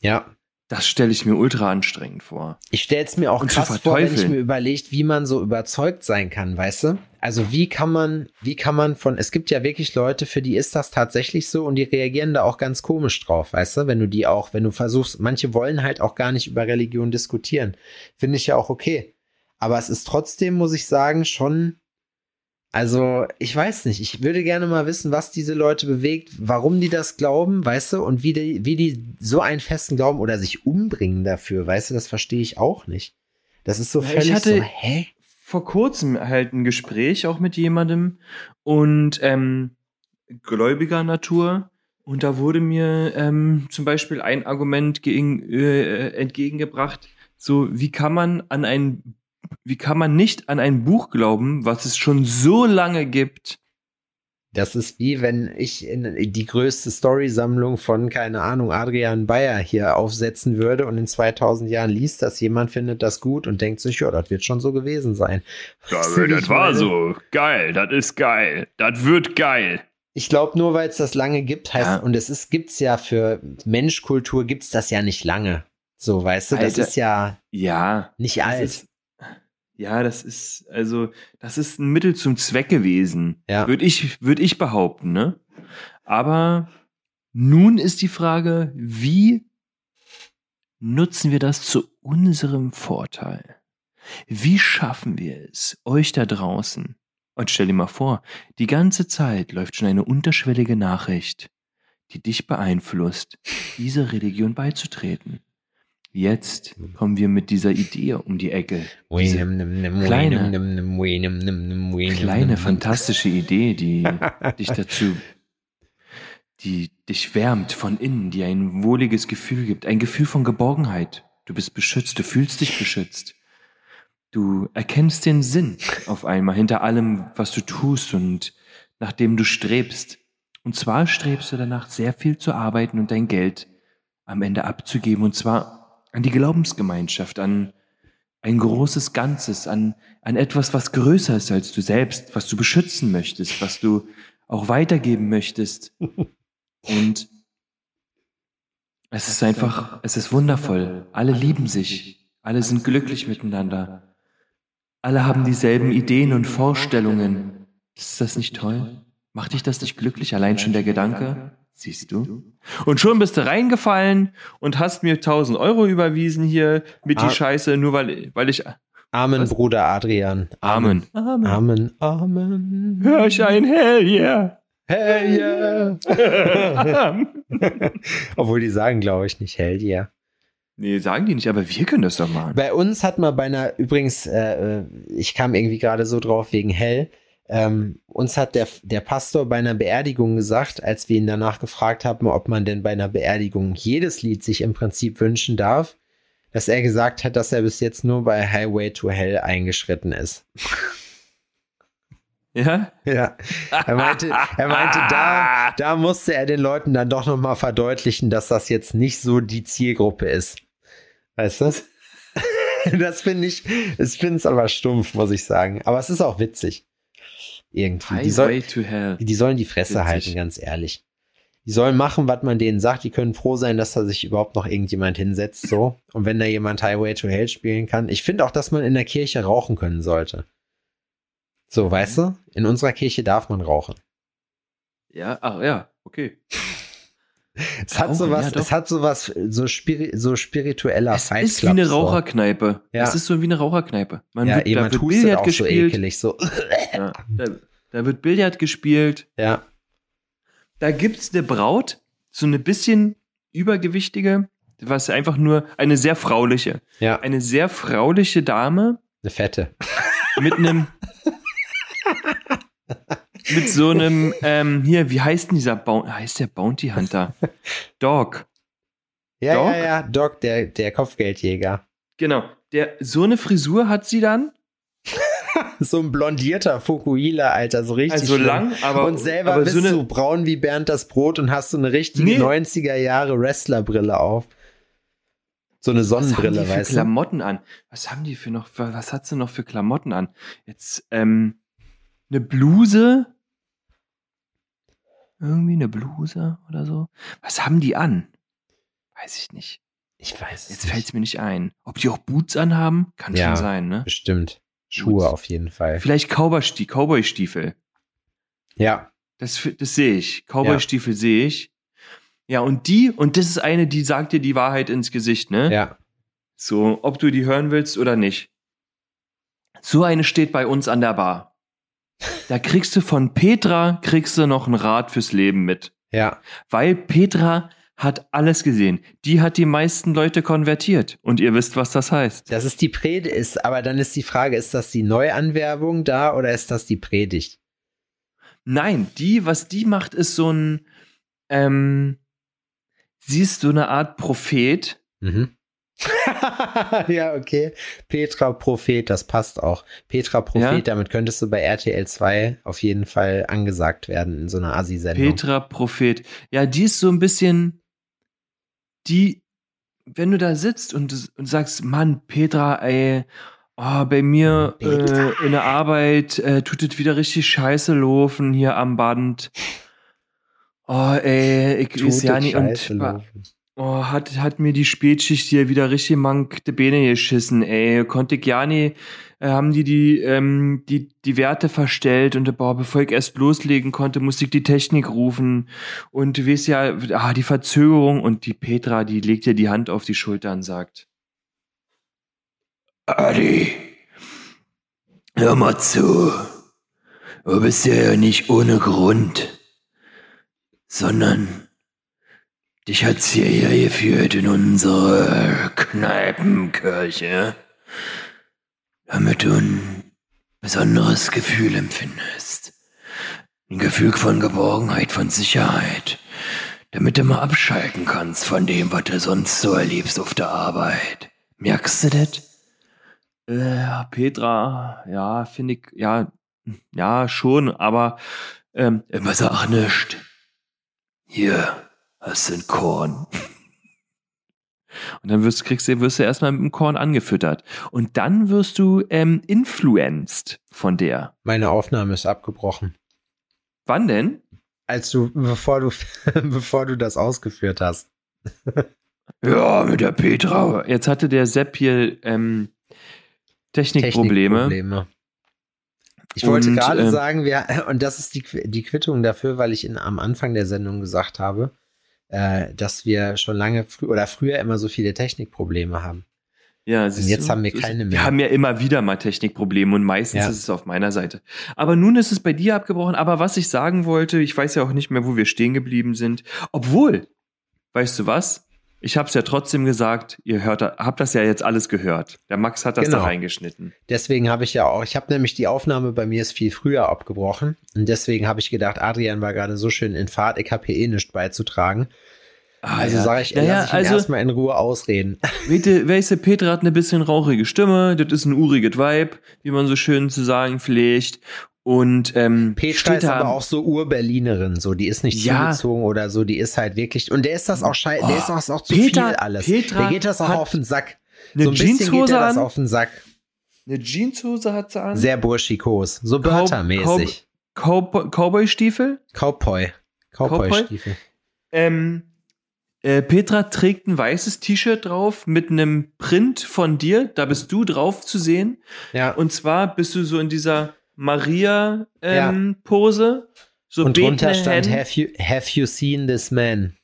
Speaker 2: Ja,
Speaker 3: Das stelle ich mir ultra anstrengend vor.
Speaker 2: Ich stelle es mir auch
Speaker 3: Und
Speaker 2: krass vor, wenn ich mir überlegt, wie man so überzeugt sein kann, weißt du? Also wie kann man, wie kann man von, es gibt ja wirklich Leute, für die ist das tatsächlich so und die reagieren da auch ganz komisch drauf, weißt du? Wenn du die auch, wenn du versuchst, manche wollen halt auch gar nicht über Religion diskutieren. Finde ich ja auch okay. Aber es ist trotzdem, muss ich sagen, schon, also ich weiß nicht, ich würde gerne mal wissen, was diese Leute bewegt, warum die das glauben, weißt du? Und wie die, wie die so einen festen Glauben oder sich umbringen dafür, weißt du? Das verstehe ich auch nicht. Das ist so
Speaker 3: Ja, ich
Speaker 2: völlig
Speaker 3: hatte-
Speaker 2: so, hä?
Speaker 3: Vor kurzem halt ein Gespräch auch mit jemandem und ähm, gläubiger Natur. Und da wurde mir ähm, zum Beispiel ein Argument gegen, äh, entgegengebracht, so wie kann man an ein, wie kann man nicht an ein Buch glauben, was es schon so lange gibt?
Speaker 2: Das ist wie wenn ich in die größte Story-Sammlung von, keine Ahnung, Adrian Bayer hier aufsetzen würde und in 2000 Jahren liest das jemand, findet das gut und denkt sich, ja, das wird schon so gewesen sein. Weißt du, wie ich meine?
Speaker 3: Geil, das ist geil. Das wird geil.
Speaker 2: Ich glaube, nur weil es das lange gibt, heißt,
Speaker 3: Ja.
Speaker 2: und es ist, gibt's ja für Menschkultur, gibt's das ja nicht lange. So, weißt du, das
Speaker 3: Alter.
Speaker 2: ist ja
Speaker 3: Ja.
Speaker 2: nicht
Speaker 3: das
Speaker 2: alt.
Speaker 3: Ja, das ist, also, das ist ein Mittel zum Zweck gewesen.
Speaker 2: Ja.
Speaker 3: Würde ich, würd ich behaupten, ne? Aber nun ist die Frage, wie nutzen wir das zu unserem Vorteil? Wie schaffen wir es, euch da draußen? Und stell dir mal vor, die ganze Zeit läuft schon eine unterschwellige Nachricht, die dich beeinflusst, dieser Religion beizutreten. Jetzt kommen wir mit dieser Idee um die Ecke. Diese kleine- kleine,
Speaker 2: kleine
Speaker 3: fantastische Idee, die dich dazu, die dich wärmt von innen, die ein wohliges Gefühl gibt, ein Gefühl von Geborgenheit. Du bist beschützt, du fühlst dich beschützt. Du erkennst den Sinn auf einmal hinter allem, was du tust und nach dem du strebst. Und zwar strebst du danach, sehr viel zu arbeiten und dein Geld am Ende abzugeben, und zwar an die Glaubensgemeinschaft, an ein großes Ganzes, an, an etwas, was größer ist als du selbst, was du beschützen möchtest, was du auch weitergeben möchtest. Und es ist einfach, es ist wundervoll. Alle lieben sich. Alle sind glücklich miteinander. Alle haben dieselben Ideen und Vorstellungen. Ist das nicht toll? Macht dich das nicht glücklich? Allein schon der Gedanke? Siehst du? Und schon bist du reingefallen und hast mir 1000 Euro überwiesen hier mit
Speaker 2: Ah.
Speaker 3: die Scheiße, nur weil, weil ich.
Speaker 2: Amen,
Speaker 3: Was?
Speaker 2: Bruder Adrian.
Speaker 3: Amen. Amen.
Speaker 2: Amen, Amen.
Speaker 3: Hör ich ein Hell yeah.
Speaker 2: Hell yeah. Obwohl die sagen, glaube ich, nicht Hell yeah.
Speaker 3: nee, sagen die nicht, aber wir können das doch machen.
Speaker 2: Bei uns hat man bei einer, übrigens, äh, äh, ich kam irgendwie gerade so drauf wegen Hell. Ähm, uns hat der, der Pastor bei einer Beerdigung gesagt, als wir ihn danach gefragt haben, ob man denn bei einer Beerdigung jedes Lied sich im Prinzip wünschen darf, dass er gesagt hat, dass er bis jetzt nur bei Highway to Hell eingeschritten ist.
Speaker 3: Ja?
Speaker 2: Ja, er meinte, er meinte, da, da musste er den Leuten dann doch nochmal verdeutlichen, dass das jetzt nicht so die Zielgruppe ist. Weißt du? Das finde ich, ich finde es aber stumpf, muss ich sagen. Aber es ist auch witzig. Irgendwie. Die, soll,
Speaker 3: Highway to Hell.
Speaker 2: die sollen die Fresse
Speaker 3: Witzig.
Speaker 2: halten, ganz ehrlich. Die sollen machen, was man denen sagt. Die können froh sein, dass da sich überhaupt noch irgendjemand hinsetzt, so. Und wenn da jemand Highway to Hell spielen kann. Ich finde auch, dass man in der Kirche rauchen können sollte. So, weißt du? In unserer Kirche darf man rauchen.
Speaker 3: Ja, ach ja, okay.
Speaker 2: Es hat
Speaker 3: Rauchen,
Speaker 2: sowas,
Speaker 3: ja,
Speaker 2: es hat sowas, so, spiri so spiritueller
Speaker 3: Es
Speaker 2: Fight
Speaker 3: ist wie eine
Speaker 2: so.
Speaker 3: Raucherkneipe.
Speaker 2: Ja.
Speaker 3: Es ist so wie eine Raucherkneipe. Man
Speaker 2: Ja,
Speaker 3: wird, da wird Billard
Speaker 2: auch so
Speaker 3: gespielt.
Speaker 2: ekelig, so.
Speaker 3: Ja, da, da wird Billard gespielt.
Speaker 2: Ja,
Speaker 3: Da gibt's eine Braut, so eine bisschen übergewichtige, was einfach nur eine sehr frauliche,
Speaker 2: ja,
Speaker 3: eine sehr frauliche Dame
Speaker 2: eine fette.
Speaker 3: mit einem mit so einem ähm, hier, wie heißt denn dieser Bounty, heißt der Bounty Hunter? Dog.
Speaker 2: Ja,
Speaker 3: Dog?
Speaker 2: ja, ja, Doc, der, der Kopfgeldjäger.
Speaker 3: Genau. Der so eine Frisur hat sie dann,
Speaker 2: So ein blondierter Fukuhila, Alter, so richtig.
Speaker 3: also
Speaker 2: schlimm.
Speaker 3: lang, aber
Speaker 2: und selber
Speaker 3: aber
Speaker 2: bist
Speaker 3: so eine,
Speaker 2: du braun wie Bernd das Brot und hast so eine richtige
Speaker 3: Nee.
Speaker 2: 90er Jahre Wrestlerbrille auf. So eine
Speaker 3: Was haben
Speaker 2: Sonnenbrille,
Speaker 3: die für
Speaker 2: weißt du?
Speaker 3: Klamotten an? Was haben die für noch, was hat sie noch für Klamotten an? Jetzt, ähm, eine Bluse? Irgendwie eine Bluse oder so? Was haben die an? Weiß ich nicht.
Speaker 2: Ich weiß es
Speaker 3: Jetzt fällt es mir nicht ein. Ob die auch Boots anhaben? Kann
Speaker 2: Ja.
Speaker 3: schon sein, ne?
Speaker 2: Bestimmt. Schuhe
Speaker 3: Boots.
Speaker 2: auf jeden Fall.
Speaker 3: Vielleicht Cowboy-Sti- Cowboy-Stiefel.
Speaker 2: Ja,
Speaker 3: Das, das sehe ich. Cowboy-Stiefel sehe ich. Ja, und die, und das ist eine, die sagt dir die Wahrheit ins Gesicht, ne?
Speaker 2: ja.
Speaker 3: So, ob du die hören willst oder nicht. So eine steht bei uns an der Bar. Da kriegst du von Petra, kriegst du noch einen Rat fürs Leben mit.
Speaker 2: Ja,
Speaker 3: Weil Petra hat alles gesehen. Die hat die meisten Leute konvertiert. Und ihr wisst, was das heißt.
Speaker 2: das ist die Predigt, ist, aber dann ist die Frage, ist das die Neuanwerbung da oder ist das die Predigt?
Speaker 3: Nein, die, was die macht, ist so ein, ähm, sie ist so eine Art Prophet.
Speaker 2: Mhm. ja, okay. Petra Prophet, das passt auch. Petra Prophet,
Speaker 3: Ja?
Speaker 2: damit könntest du bei RTL 2 auf jeden Fall angesagt werden in so einer Assi-Sendung.
Speaker 3: Petra Prophet. Ja, die ist so ein bisschen, die, wenn du da sitzt und, und sagst, Mann, Petra, ey, oh, bei mir
Speaker 2: Petra.
Speaker 3: äh, in der Arbeit äh, tut es wieder richtig scheiße laufen hier am Band. Oh, ey, ich weiß ja nicht. Und
Speaker 2: laufen.
Speaker 3: Oh, hat, hat mir die Spätschicht hier wieder richtig mank die Beine geschissen, ey. Konnte ich ja nicht, äh, haben die die, ähm, die, die Werte verstellt und boah, bevor ich erst loslegen konnte, musste ich die Technik rufen. Und du weißt ja, ah, die Verzögerung und die Petra, die legt dir die Hand auf die Schulter und sagt, Adi, hör mal zu. Du bist ja nicht ohne Grund, sondern Dich hat's hierher geführt in unsere Kneipenkirche, damit du ein besonderes Gefühl empfindest. Ein Gefühl von Geborgenheit, von Sicherheit, damit du mal abschalten kannst von dem, was du sonst so erlebst auf der Arbeit. Merkst du das? Äh, Petra, ja, finde ich, ja, ja, schon, aber ähm, immer sag nicht. Hier, du ein Korn. Und dann wirst, kriegst du, wirst du erstmal mit dem Korn angefüttert. Und dann wirst du ähm, influenced von der.
Speaker 2: Meine Aufnahme ist abgebrochen.
Speaker 3: Wann denn?
Speaker 2: Als du, bevor du, bevor du das ausgeführt hast.
Speaker 3: Ja, mit der Petra. Jetzt hatte der Sepp hier ähm, Technikprobleme.
Speaker 2: Technikprobleme. Ich wollte
Speaker 3: Und,
Speaker 2: gerade
Speaker 3: ähm,
Speaker 2: sagen, wir, und das ist die, die Quittung dafür, weil ich in, am Anfang der Sendung gesagt habe, äh, dass wir schon lange frü oder früher immer so viele Technikprobleme haben.
Speaker 3: Ja,
Speaker 2: Und jetzt haben wir keine mehr.
Speaker 3: Wir haben ja immer wieder mal Technikprobleme und meistens
Speaker 2: Ja.
Speaker 3: ist es auf meiner Seite. Aber nun ist es bei dir abgebrochen. Aber was ich sagen wollte, ich weiß ja auch nicht mehr, wo wir stehen geblieben sind. Obwohl, weißt du was? Ich habe es ja trotzdem gesagt, ihr hört, habt das ja jetzt alles gehört. Der Max hat das
Speaker 2: Genau.
Speaker 3: da reingeschnitten.
Speaker 2: Deswegen habe ich ja auch, ich habe nämlich die Aufnahme bei mir ist viel früher abgebrochen. Und deswegen habe ich gedacht, Adrian war gerade so schön in Fahrt, ich habe hier eh nichts beizutragen.
Speaker 3: Ah,
Speaker 2: Also
Speaker 3: ja.
Speaker 2: sage ich,
Speaker 3: naja,
Speaker 2: lass ich ihn
Speaker 3: also,
Speaker 2: erstmal in Ruhe ausreden.
Speaker 3: Weißt du, Petra hat eine bisschen rauchige Stimme, das ist ein uriges Vibe, wie man so schön zu sagen pflegt. Und ähm,
Speaker 2: Petra ist
Speaker 3: da
Speaker 2: aber auch so Ur-Berlinerin, so, die ist nicht
Speaker 3: Ja.
Speaker 2: zugezogen oder so, die ist halt wirklich, und der ist das auch scheiße, der
Speaker 3: Oh,
Speaker 2: ist das auch zu
Speaker 3: Petra-
Speaker 2: viel alles.
Speaker 3: Petra
Speaker 2: der geht das auch auf den Sack.
Speaker 3: eine
Speaker 2: so ein bisschen geht
Speaker 3: Jeanshose
Speaker 2: der das
Speaker 3: an.
Speaker 2: auf den Sack.
Speaker 3: Eine Jeanshose hat sie an.
Speaker 2: Sehr burschikos, so.
Speaker 3: Cowboy- Cowboy-Stiefel.
Speaker 2: Cowboy. Cowboy-Stiefel.
Speaker 3: Ähm, äh, Petra trägt ein weißes T-Shirt drauf mit einem Print von dir. Da bist du drauf zu sehen.
Speaker 2: Ja,
Speaker 3: Und zwar bist du so in dieser Maria-Pose. so
Speaker 2: und drunter stand,
Speaker 3: Hände,
Speaker 2: have you, have you seen this man?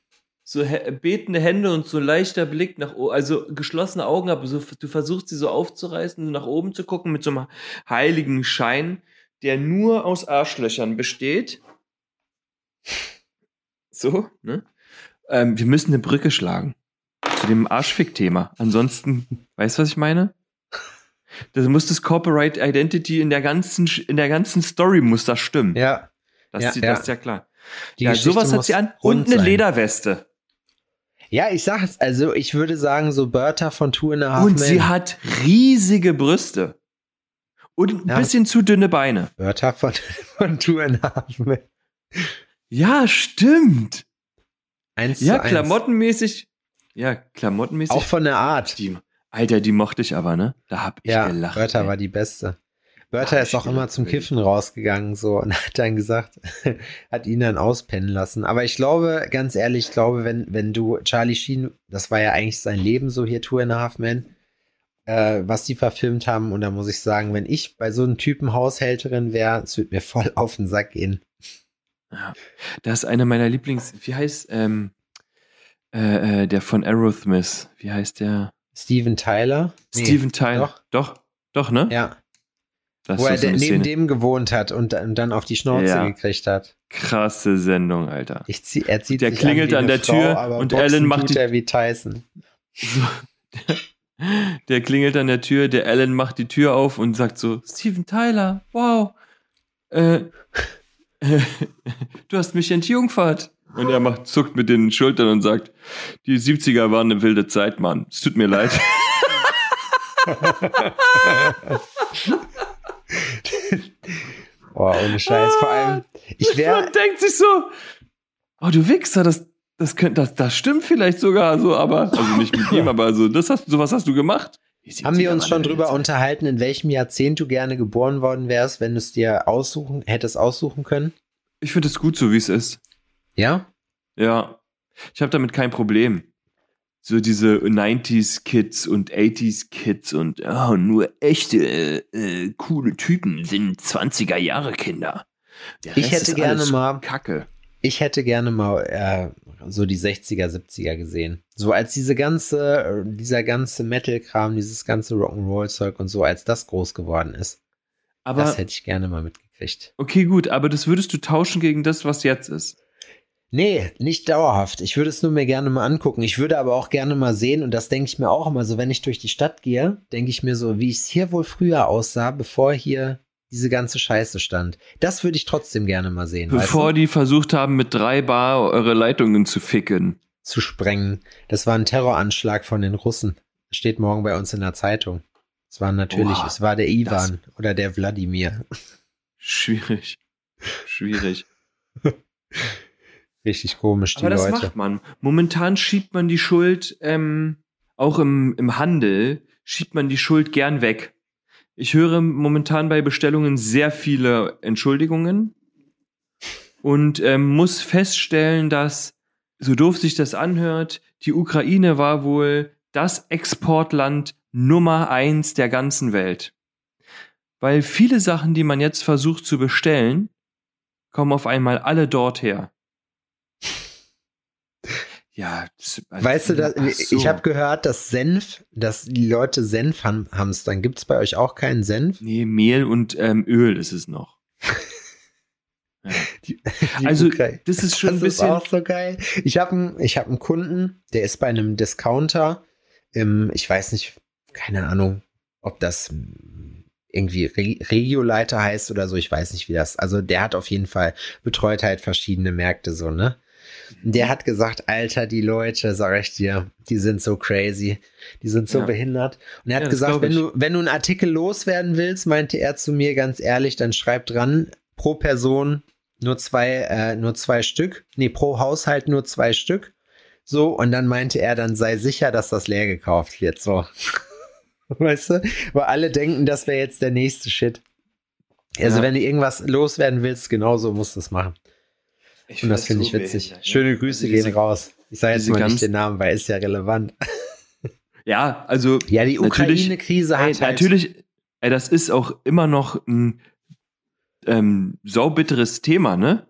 Speaker 3: so betende Hände und so leichter Blick nach oben, also geschlossene Augen, aber so, du versuchst sie so aufzureißen, nach oben zu gucken mit so einem heiligen Schein, der nur aus Arschlöchern besteht. So, ne? Ähm, wir müssen eine Brücke schlagen zu dem Arschfick-Thema. Ansonsten, weißt du, was ich meine? Das muss das Corporate Identity in der ganzen, in der ganzen Story muss das stimmen.
Speaker 2: Ja,
Speaker 3: das,
Speaker 2: ja,
Speaker 3: ist,
Speaker 2: ja.
Speaker 3: das ist ja klar.
Speaker 2: die
Speaker 3: ja,
Speaker 2: Geschichte
Speaker 3: sowas hat sie an. Und eine
Speaker 2: sein.
Speaker 3: Lederweste.
Speaker 2: Ja, ich sag es, also ich würde sagen, so Bertha von Two and a Half
Speaker 3: Und sie
Speaker 2: Men.
Speaker 3: hat riesige Brüste. Und ein
Speaker 2: Ja.
Speaker 3: bisschen zu dünne Beine.
Speaker 2: Bertha von, von Two and a Half Men.
Speaker 3: Ja, stimmt.
Speaker 2: Eins
Speaker 3: Ja,
Speaker 2: zu eins.
Speaker 3: klamottenmäßig. Ja, klamottenmäßig.
Speaker 2: Auch von der Art.
Speaker 3: die, Alter, die mochte ich aber, ne? Da hab ich
Speaker 2: Ja,
Speaker 3: gelacht.
Speaker 2: Bertha
Speaker 3: ey.
Speaker 2: war die beste. Bertha ist auch immer zum Kiffen rausgegangen so und hat dann gesagt, hat ihn dann auspennen lassen. Aber ich glaube, ganz ehrlich, ich glaube, wenn, wenn du Charlie Sheen, das war ja eigentlich sein Leben so hier, Two and a Half Men, äh, was die verfilmt haben. Und da muss ich sagen, wenn ich bei so einem Typen Haushälterin wäre, es würde mir voll auf den Sack gehen.
Speaker 3: Ja. Das ist einer meiner Lieblings, wie heißt, ähm, äh, äh, der von Aerosmith, wie heißt der?
Speaker 2: Steven Tyler?
Speaker 3: Nee, Steven Tyler. Doch, doch, doch ne?
Speaker 2: Ja. Das Wo er so neben Szene. dem gewohnt hat und, und, dann auf die Schnauze ja. gekriegt hat.
Speaker 3: Krasse Sendung, Alter.
Speaker 2: Ich zieh, er zieht
Speaker 3: der klingelt an, an der Frau, Tür und Ellen macht die.
Speaker 2: Er wie Tyson.
Speaker 3: So, der, der klingelt an der Tür, der Ellen macht die Tür auf und sagt so: Steven Tyler, wow. Äh, du hast mich entjungfert. Und er macht, zuckt mit den Schultern und sagt, die 70er waren eine wilde Zeit, Mann. Es tut mir leid.
Speaker 2: Boah, ohne Scheiß. Vor allem, ich wäre.
Speaker 3: Man denkt sich so, oh, du Wichser, das, das, könnt, das, das stimmt vielleicht sogar so, aber, also nicht mit ihm, aber so, das hast, sowas hast du gemacht.
Speaker 2: Haben wir uns schon drüber unterhalten, in welchem Jahrzehnt du gerne geboren worden wärst, wenn du es dir aussuchen, hättest aussuchen können?
Speaker 3: Ich finde es gut, so wie es ist.
Speaker 2: Ja?
Speaker 3: Ja. Ich habe damit kein Problem. So diese 90s Kids und 80s Kids und oh, nur echte äh, äh coole Typen sind 20er Jahre Kinder.
Speaker 2: ich hätte gerne mal
Speaker 3: Kacke.
Speaker 2: Ich hätte gerne mal äh, so die 60er, 70er gesehen. So als diese ganze, dieser ganze Metal-Kram, dieses ganze Rock'n'Roll-Zeug und so, als das groß geworden ist. Aber das hätte ich gerne mal mitgekriegt.
Speaker 3: Okay, gut, aber das würdest du tauschen gegen das, was jetzt ist.
Speaker 2: Nee, nicht dauerhaft. Ich würde es nur mir gerne mal angucken. Ich würde aber auch gerne mal sehen, und das denke ich mir auch immer so, wenn ich durch die Stadt gehe, denke ich mir so, wie es hier wohl früher aussah, bevor hier diese ganze Scheiße stand. Das würde ich trotzdem gerne mal sehen.
Speaker 3: Bevor weißt du? die versucht haben, mit drei Bar eure Leitungen zu ficken.
Speaker 2: Zu sprengen. Das war ein Terroranschlag von den Russen. Steht morgen bei uns in der Zeitung. Es war natürlich, Oha, es war der Ivan oder der Wladimir.
Speaker 3: Schwierig. Schwierig.
Speaker 2: Richtig komisch, die
Speaker 3: Aber das
Speaker 2: Leute.
Speaker 3: macht man. Momentan schiebt man die Schuld, ähm, auch im, im Handel, schiebt man die Schuld gern weg. Ich höre momentan bei Bestellungen sehr viele Entschuldigungen und ähm, muss feststellen, dass, so doof sich das anhört, die Ukraine war wohl das Exportland Nummer eins der ganzen Welt. Weil viele Sachen, die man jetzt versucht zu bestellen, kommen auf einmal alle dort her. Ja,
Speaker 2: also weißt du, dass, so. ich habe gehört, dass Senf, dass die Leute Senf ham hamstern. Gibt es bei euch auch keinen Senf?
Speaker 3: Nee, Mehl und ähm, Öl ist es noch.
Speaker 2: ja. die, die also, Ukraine. das ist schon das ein bisschen. Das ist auch so geil. Ich habe einen, ich einen Kunden, der ist bei einem Discounter im, ich weiß nicht, keine Ahnung, ob das irgendwie Re Regioleiter heißt oder so, ich weiß nicht, wie das. Also der hat auf jeden Fall betreut halt verschiedene Märkte so, ne? Der hat gesagt, Alter, die Leute, sag ich dir, die sind so crazy, die sind so ja. behindert. Und er hat ja, gesagt, wenn du, wenn du einen Artikel loswerden willst, meinte er zu mir ganz ehrlich, dann schreib dran, pro Person nur zwei, äh, nur zwei Stück, nee, pro Haushalt nur zwei Stück. So, und dann meinte er, dann sei sicher, dass das leer gekauft wird. So. weißt du? Weil alle denken, das wäre jetzt der nächste Shit. Also, ja. wenn du irgendwas loswerden willst, genauso musst du es machen. Ich und das finde ich witzig. Ne? Schöne Grüße also gehen raus. Ich sage jetzt mal nicht den Namen, weil ist ja relevant.
Speaker 3: Ja, also.
Speaker 2: Ja, die Ukraine-Krise
Speaker 3: hat. Ey, halt natürlich, ey, das ist auch immer noch ein ähm, saubitteres Thema, ne?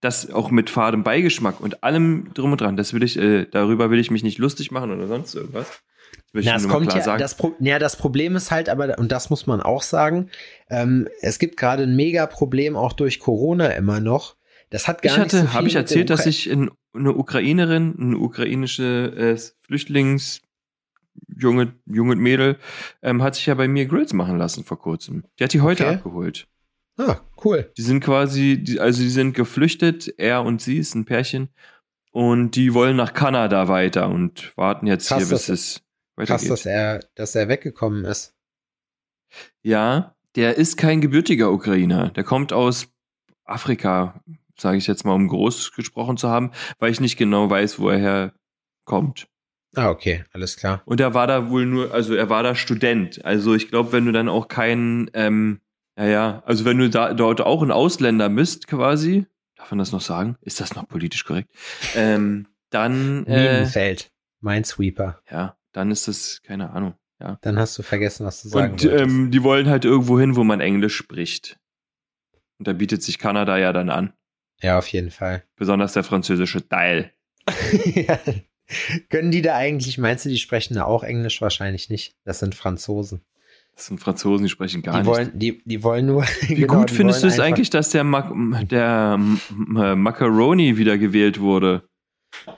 Speaker 3: Das auch mit fadem Beigeschmack und allem drum und dran. Das will ich, äh, darüber will ich mich nicht lustig machen oder sonst irgendwas.
Speaker 2: Das Na, es kommt ja, das, Pro ja, das Problem ist halt aber, und das muss man auch sagen, ähm, es gibt gerade ein Mega-Problem auch durch Corona immer noch, das hat gar
Speaker 3: ich hatte,
Speaker 2: nicht so
Speaker 3: Habe ich erzählt, dass ich in, eine Ukrainerin, eine ukrainische äh, Flüchtlings junge, junge Mädel, ähm, hat sich ja bei mir Grills machen lassen vor kurzem. Die hat die heute okay. abgeholt.
Speaker 2: Ah, cool.
Speaker 3: Die sind quasi, die, also die sind geflüchtet, er und sie ist ein Pärchen. Und die wollen nach Kanada weiter und warten jetzt krass, hier, bis es
Speaker 2: weitergeht. Krass, dass er, dass er weggekommen ist.
Speaker 3: Ja, der ist kein gebürtiger Ukrainer. Der kommt aus Afrika, sage ich jetzt mal, um groß gesprochen zu haben, weil ich nicht genau weiß, wo er herkommt.
Speaker 2: Ah, okay, alles klar.
Speaker 3: Und er war da wohl nur, also er war da Student. Also ich glaube, wenn du dann auch keinen, ähm, Ja, ja. Also wenn du da dort auch ein Ausländer bist, quasi, darf man das noch sagen? Ist das noch politisch korrekt? Ähm, dann, äh,
Speaker 2: Minenfeld. Minesweeper.
Speaker 3: ja, dann ist das, keine Ahnung. Ja.
Speaker 2: Dann hast du vergessen, was du sagen
Speaker 3: Und ähm, die wollen halt irgendwo hin, wo man Englisch spricht. Und da bietet sich Kanada ja dann an.
Speaker 2: Ja, auf jeden Fall.
Speaker 3: Besonders der französische Teil.
Speaker 2: ja. Können die da eigentlich, meinst du, die sprechen da auch Englisch? Wahrscheinlich nicht. Das sind Franzosen.
Speaker 3: Das sind Franzosen, die sprechen gar
Speaker 2: Die
Speaker 3: nicht.
Speaker 2: wollen, die, die wollen nur.
Speaker 3: Wie
Speaker 2: genau,
Speaker 3: gut findest du es eigentlich, dass der, Mac der Macaroni wieder gewählt wurde?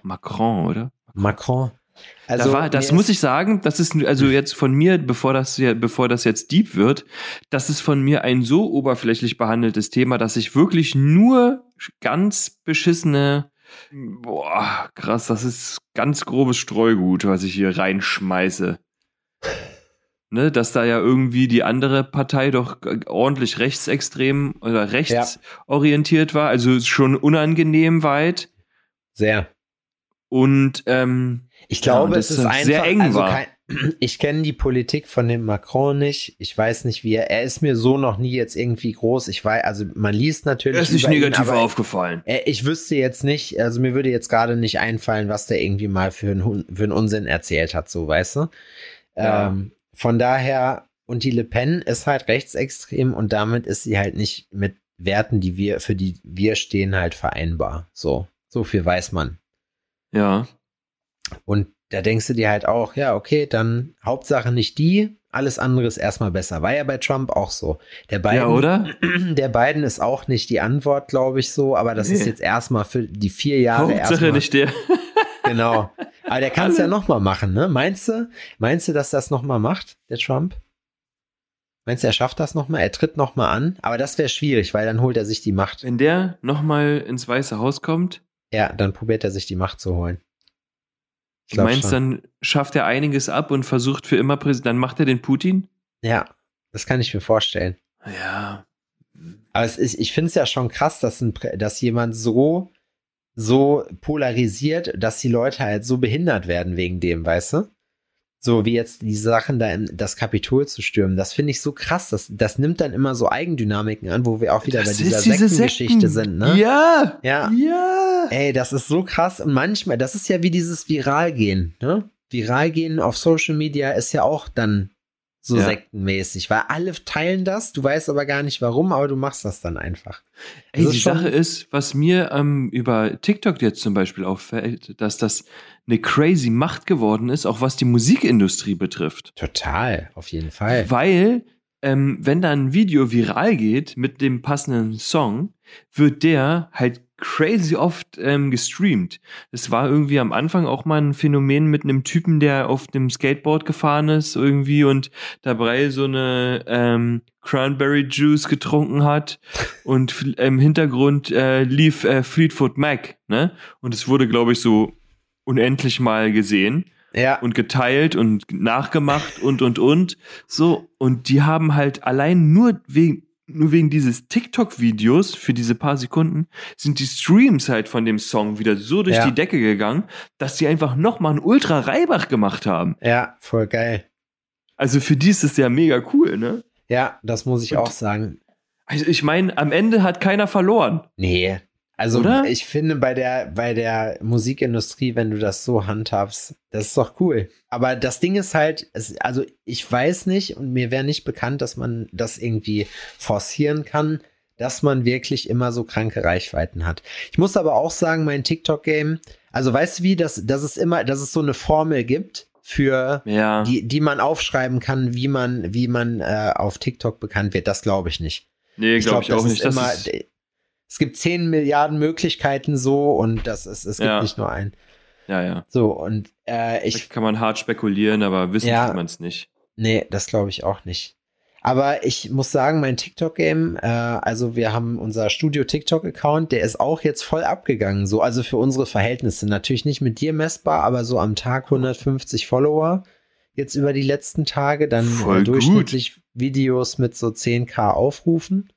Speaker 3: Macron, oder?
Speaker 2: Macron. Also,
Speaker 3: da war, das muss ich sagen, das ist also jetzt von mir, bevor das, bevor das jetzt deep wird, das ist von mir ein so oberflächlich behandeltes Thema, dass ich wirklich nur ganz beschissene, boah, krass, das ist ganz grobes Streugut, was ich hier reinschmeiße. Ne, dass da ja irgendwie die andere Partei doch ordentlich rechtsextrem oder rechtsorientiert war, also schon unangenehm weit.
Speaker 2: Sehr.
Speaker 3: Und ähm,
Speaker 2: Ich
Speaker 3: Ja,
Speaker 2: glaube,
Speaker 3: und
Speaker 2: es ist
Speaker 3: ist
Speaker 2: einfach,
Speaker 3: sehr eng
Speaker 2: also
Speaker 3: war.
Speaker 2: kein, ich kenne die Politik von dem Macron nicht. Ich weiß nicht, wie er, er ist mir so noch nie jetzt irgendwie groß. Ich weiß, also man liest natürlich.
Speaker 3: er ist nicht
Speaker 2: ihn,
Speaker 3: negativ
Speaker 2: aber
Speaker 3: aufgefallen.
Speaker 2: äh, Ich wüsste jetzt nicht, also mir würde jetzt gerade nicht einfallen, was der irgendwie mal für einen, für einen Unsinn erzählt hat, so, weißt du?
Speaker 3: Ja.
Speaker 2: Ähm, von daher, und die Le Pen ist halt rechtsextrem und damit ist sie halt nicht mit Werten, die wir, für die wir stehen, halt vereinbar. So, so viel weiß man.
Speaker 3: Ja.
Speaker 2: Und da denkst du dir halt auch, ja, okay, dann Hauptsache nicht die, alles andere ist erstmal besser. War ja bei Trump auch so. Der Biden,
Speaker 3: Ja, oder?
Speaker 2: Der Biden ist auch nicht die Antwort, glaube ich, so, aber das
Speaker 3: Nee.
Speaker 2: ist jetzt erstmal für die vier Jahre
Speaker 3: Hauptsache
Speaker 2: erstmal.
Speaker 3: nicht der.
Speaker 2: Genau. Aber der kann es ja nochmal machen, ne? Meinst du, meinst du, dass das nochmal macht, der Trump? Meinst du, er schafft das nochmal? Er tritt nochmal an? Aber das wäre schwierig, weil dann holt er sich die Macht.
Speaker 3: Wenn der nochmal ins Weiße Haus kommt,
Speaker 2: Ja, dann probiert er sich die Macht zu holen. Ich
Speaker 3: du meinst,
Speaker 2: schon.
Speaker 3: dann schafft er einiges ab und versucht für immer Präsident, dann macht er den Putin?
Speaker 2: Ja, das kann ich mir vorstellen.
Speaker 3: Ja.
Speaker 2: Aber ist, ich finde es ja schon krass, dass, ein, dass jemand so, so polarisiert, dass die Leute halt so behindert werden wegen dem, weißt du? So wie jetzt die Sachen da in das Kapitol zu stürmen. Das finde ich so krass. Das, das nimmt dann immer so Eigendynamiken an, wo wir auch wieder bei dieser Sektengeschichte sind, ne?
Speaker 3: Ja.
Speaker 2: Ja.
Speaker 3: Ja.
Speaker 2: Ey, das ist so krass. Und manchmal, das ist ja wie dieses Viralgehen, ne? Viralgehen auf Social Media ist ja auch dann so
Speaker 3: Ja.
Speaker 2: sektenmäßig, weil alle teilen das, du weißt aber gar nicht warum, aber du machst das dann einfach.
Speaker 3: Ey,
Speaker 2: Das
Speaker 3: die Sache ist, was mir ähm, über TikTok jetzt zum Beispiel auffällt, dass das eine crazy Macht geworden ist, auch was die Musikindustrie betrifft.
Speaker 2: Total, auf jeden Fall.
Speaker 3: Weil, ähm, wenn da ein Video viral geht mit dem passenden Song, wird der halt crazy oft ähm, gestreamt. Das war irgendwie am Anfang auch mal ein Phänomen mit einem Typen, der auf dem Skateboard gefahren ist irgendwie und dabei so eine ähm, Cranberry Juice getrunken hat und im Hintergrund äh, lief äh, Fleetwood Mac, ne? Und es wurde, glaube ich, so unendlich mal gesehen
Speaker 2: Ja,
Speaker 3: und geteilt und nachgemacht und und und so und die haben halt allein nur wegen nur wegen dieses TikTok-Videos für diese paar Sekunden sind die Streams halt von dem Song wieder so durch
Speaker 2: Ja.
Speaker 3: die Decke gegangen, dass die einfach noch mal einen Ultra Reibach gemacht haben.
Speaker 2: ja, voll geil.
Speaker 3: Also für die ist es ja mega cool, ne?
Speaker 2: Ja, das muss ich
Speaker 3: Und-
Speaker 2: auch sagen.
Speaker 3: Also ich meine, am Ende hat keiner verloren.
Speaker 2: Nee. Also
Speaker 3: Oder?
Speaker 2: ich finde bei der, bei der Musikindustrie, wenn du das so handhabst, das ist doch cool. Aber das Ding ist halt, es, also ich weiß nicht und mir wäre nicht bekannt, dass man das irgendwie forcieren kann, dass man wirklich immer so kranke Reichweiten hat. Ich muss aber auch sagen, mein TikTok-Game, also weißt du wie, dass, dass es immer, dass es so eine Formel gibt für
Speaker 3: Ja.
Speaker 2: die, die man aufschreiben kann, wie man, wie man äh, auf TikTok bekannt wird, das glaube ich nicht.
Speaker 3: nee,
Speaker 2: Ich
Speaker 3: glaube
Speaker 2: glaube,
Speaker 3: ich auch
Speaker 2: das
Speaker 3: nicht.
Speaker 2: immer,
Speaker 3: ist,
Speaker 2: es gibt 10 Milliarden Möglichkeiten so und das ist, es gibt
Speaker 3: Ja.
Speaker 2: nicht nur einen.
Speaker 3: ja, ja.
Speaker 2: So, und äh,
Speaker 3: Da
Speaker 2: ich,
Speaker 3: kann man hart spekulieren, aber wissen
Speaker 2: Ja.
Speaker 3: kann man es nicht.
Speaker 2: nee, das glaube ich auch nicht. Aber ich muss sagen, mein TikTok-Game, äh, also wir haben unser Studio-TikTok-Account, der ist auch jetzt voll abgegangen. So, also für unsere Verhältnisse. Natürlich nicht mit dir messbar, aber so am Tag 150 Follower. Jetzt über die letzten Tage, dann
Speaker 3: Voll
Speaker 2: äh,
Speaker 3: gut.
Speaker 2: durchschnittlich Videos mit so 10k Aufrufen.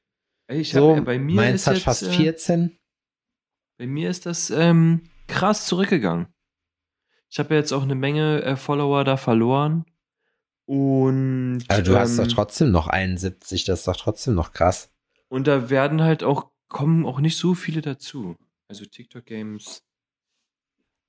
Speaker 3: Ich
Speaker 2: So,
Speaker 3: hab, bei mir
Speaker 2: meins
Speaker 3: ist
Speaker 2: hat
Speaker 3: jetzt,
Speaker 2: fast
Speaker 3: äh,
Speaker 2: 14.
Speaker 3: Bei mir ist das ähm, krass zurückgegangen. Ich habe ja jetzt auch eine Menge äh, Follower da verloren. Und.
Speaker 2: Aber du hast
Speaker 3: ähm,
Speaker 2: doch trotzdem noch 71, das ist doch trotzdem noch krass.
Speaker 3: Und da werden halt auch, kommen auch nicht so viele dazu. Also TikTok-Games.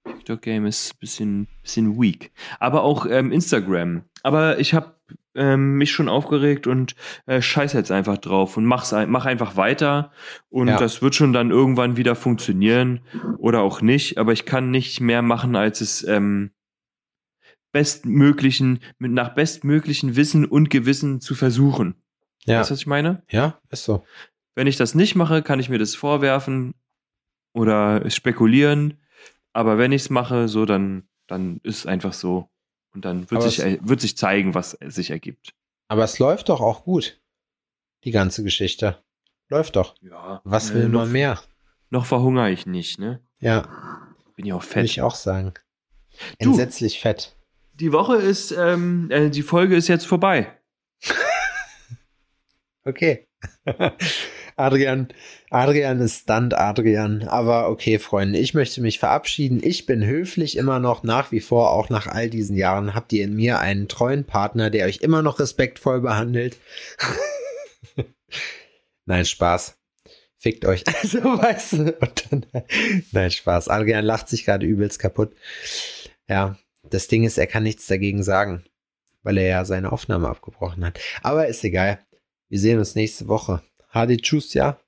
Speaker 3: TikTok-Game ist ein bisschen, bisschen weak. Aber auch ähm, Instagram. Aber ich habe ähm, mich schon aufgeregt und äh, scheiß jetzt einfach drauf und mach's, ein- mach einfach weiter. Und
Speaker 2: Ja.
Speaker 3: das wird schon dann irgendwann wieder funktionieren oder auch nicht. Aber ich kann nicht mehr machen, als es ähm, bestmöglichen, mit nach bestmöglichen Wissen und Gewissen zu versuchen.
Speaker 2: Ja,
Speaker 3: Weißt du, was ich meine?
Speaker 2: ja, ist so.
Speaker 3: Wenn ich das nicht mache, kann ich mir das vorwerfen oder spekulieren. Aber wenn ich es mache, so, dann, dann ist es einfach so. Und dann wird
Speaker 2: Aber
Speaker 3: sich,
Speaker 2: es-
Speaker 3: wird sich zeigen, was sich ergibt.
Speaker 2: Aber es läuft doch auch gut. Die ganze Geschichte. Läuft doch.
Speaker 3: Ja.
Speaker 2: Was
Speaker 3: äh,
Speaker 2: will
Speaker 3: noch,
Speaker 2: man mehr?
Speaker 3: Noch verhungere ich nicht, ne?
Speaker 2: Ja,
Speaker 3: Bin ja auch
Speaker 2: würde
Speaker 3: fett.
Speaker 2: ich auch sagen.
Speaker 3: Du.
Speaker 2: Entsetzlich fett.
Speaker 3: Die Woche ist, ähm, äh, die Folge ist jetzt vorbei.
Speaker 2: Okay. Adrian, Adrian ist Stunt Adrian. Aber okay, Freunde, ich möchte mich verabschieden. Ich bin höflich immer noch nach wie vor, auch nach all diesen Jahren, habt ihr in mir einen treuen Partner, der euch immer noch respektvoll behandelt. Nein, Spaß. Fickt euch. Also, weißt du, dann, nein, Spaß. Adrian lacht sich gerade übelst kaputt. Ja, das Ding ist, er kann nichts dagegen sagen, weil er ja seine Aufnahme abgebrochen hat. Aber ist egal. Wir sehen uns nächste Woche. Hadi Tschüss, ja.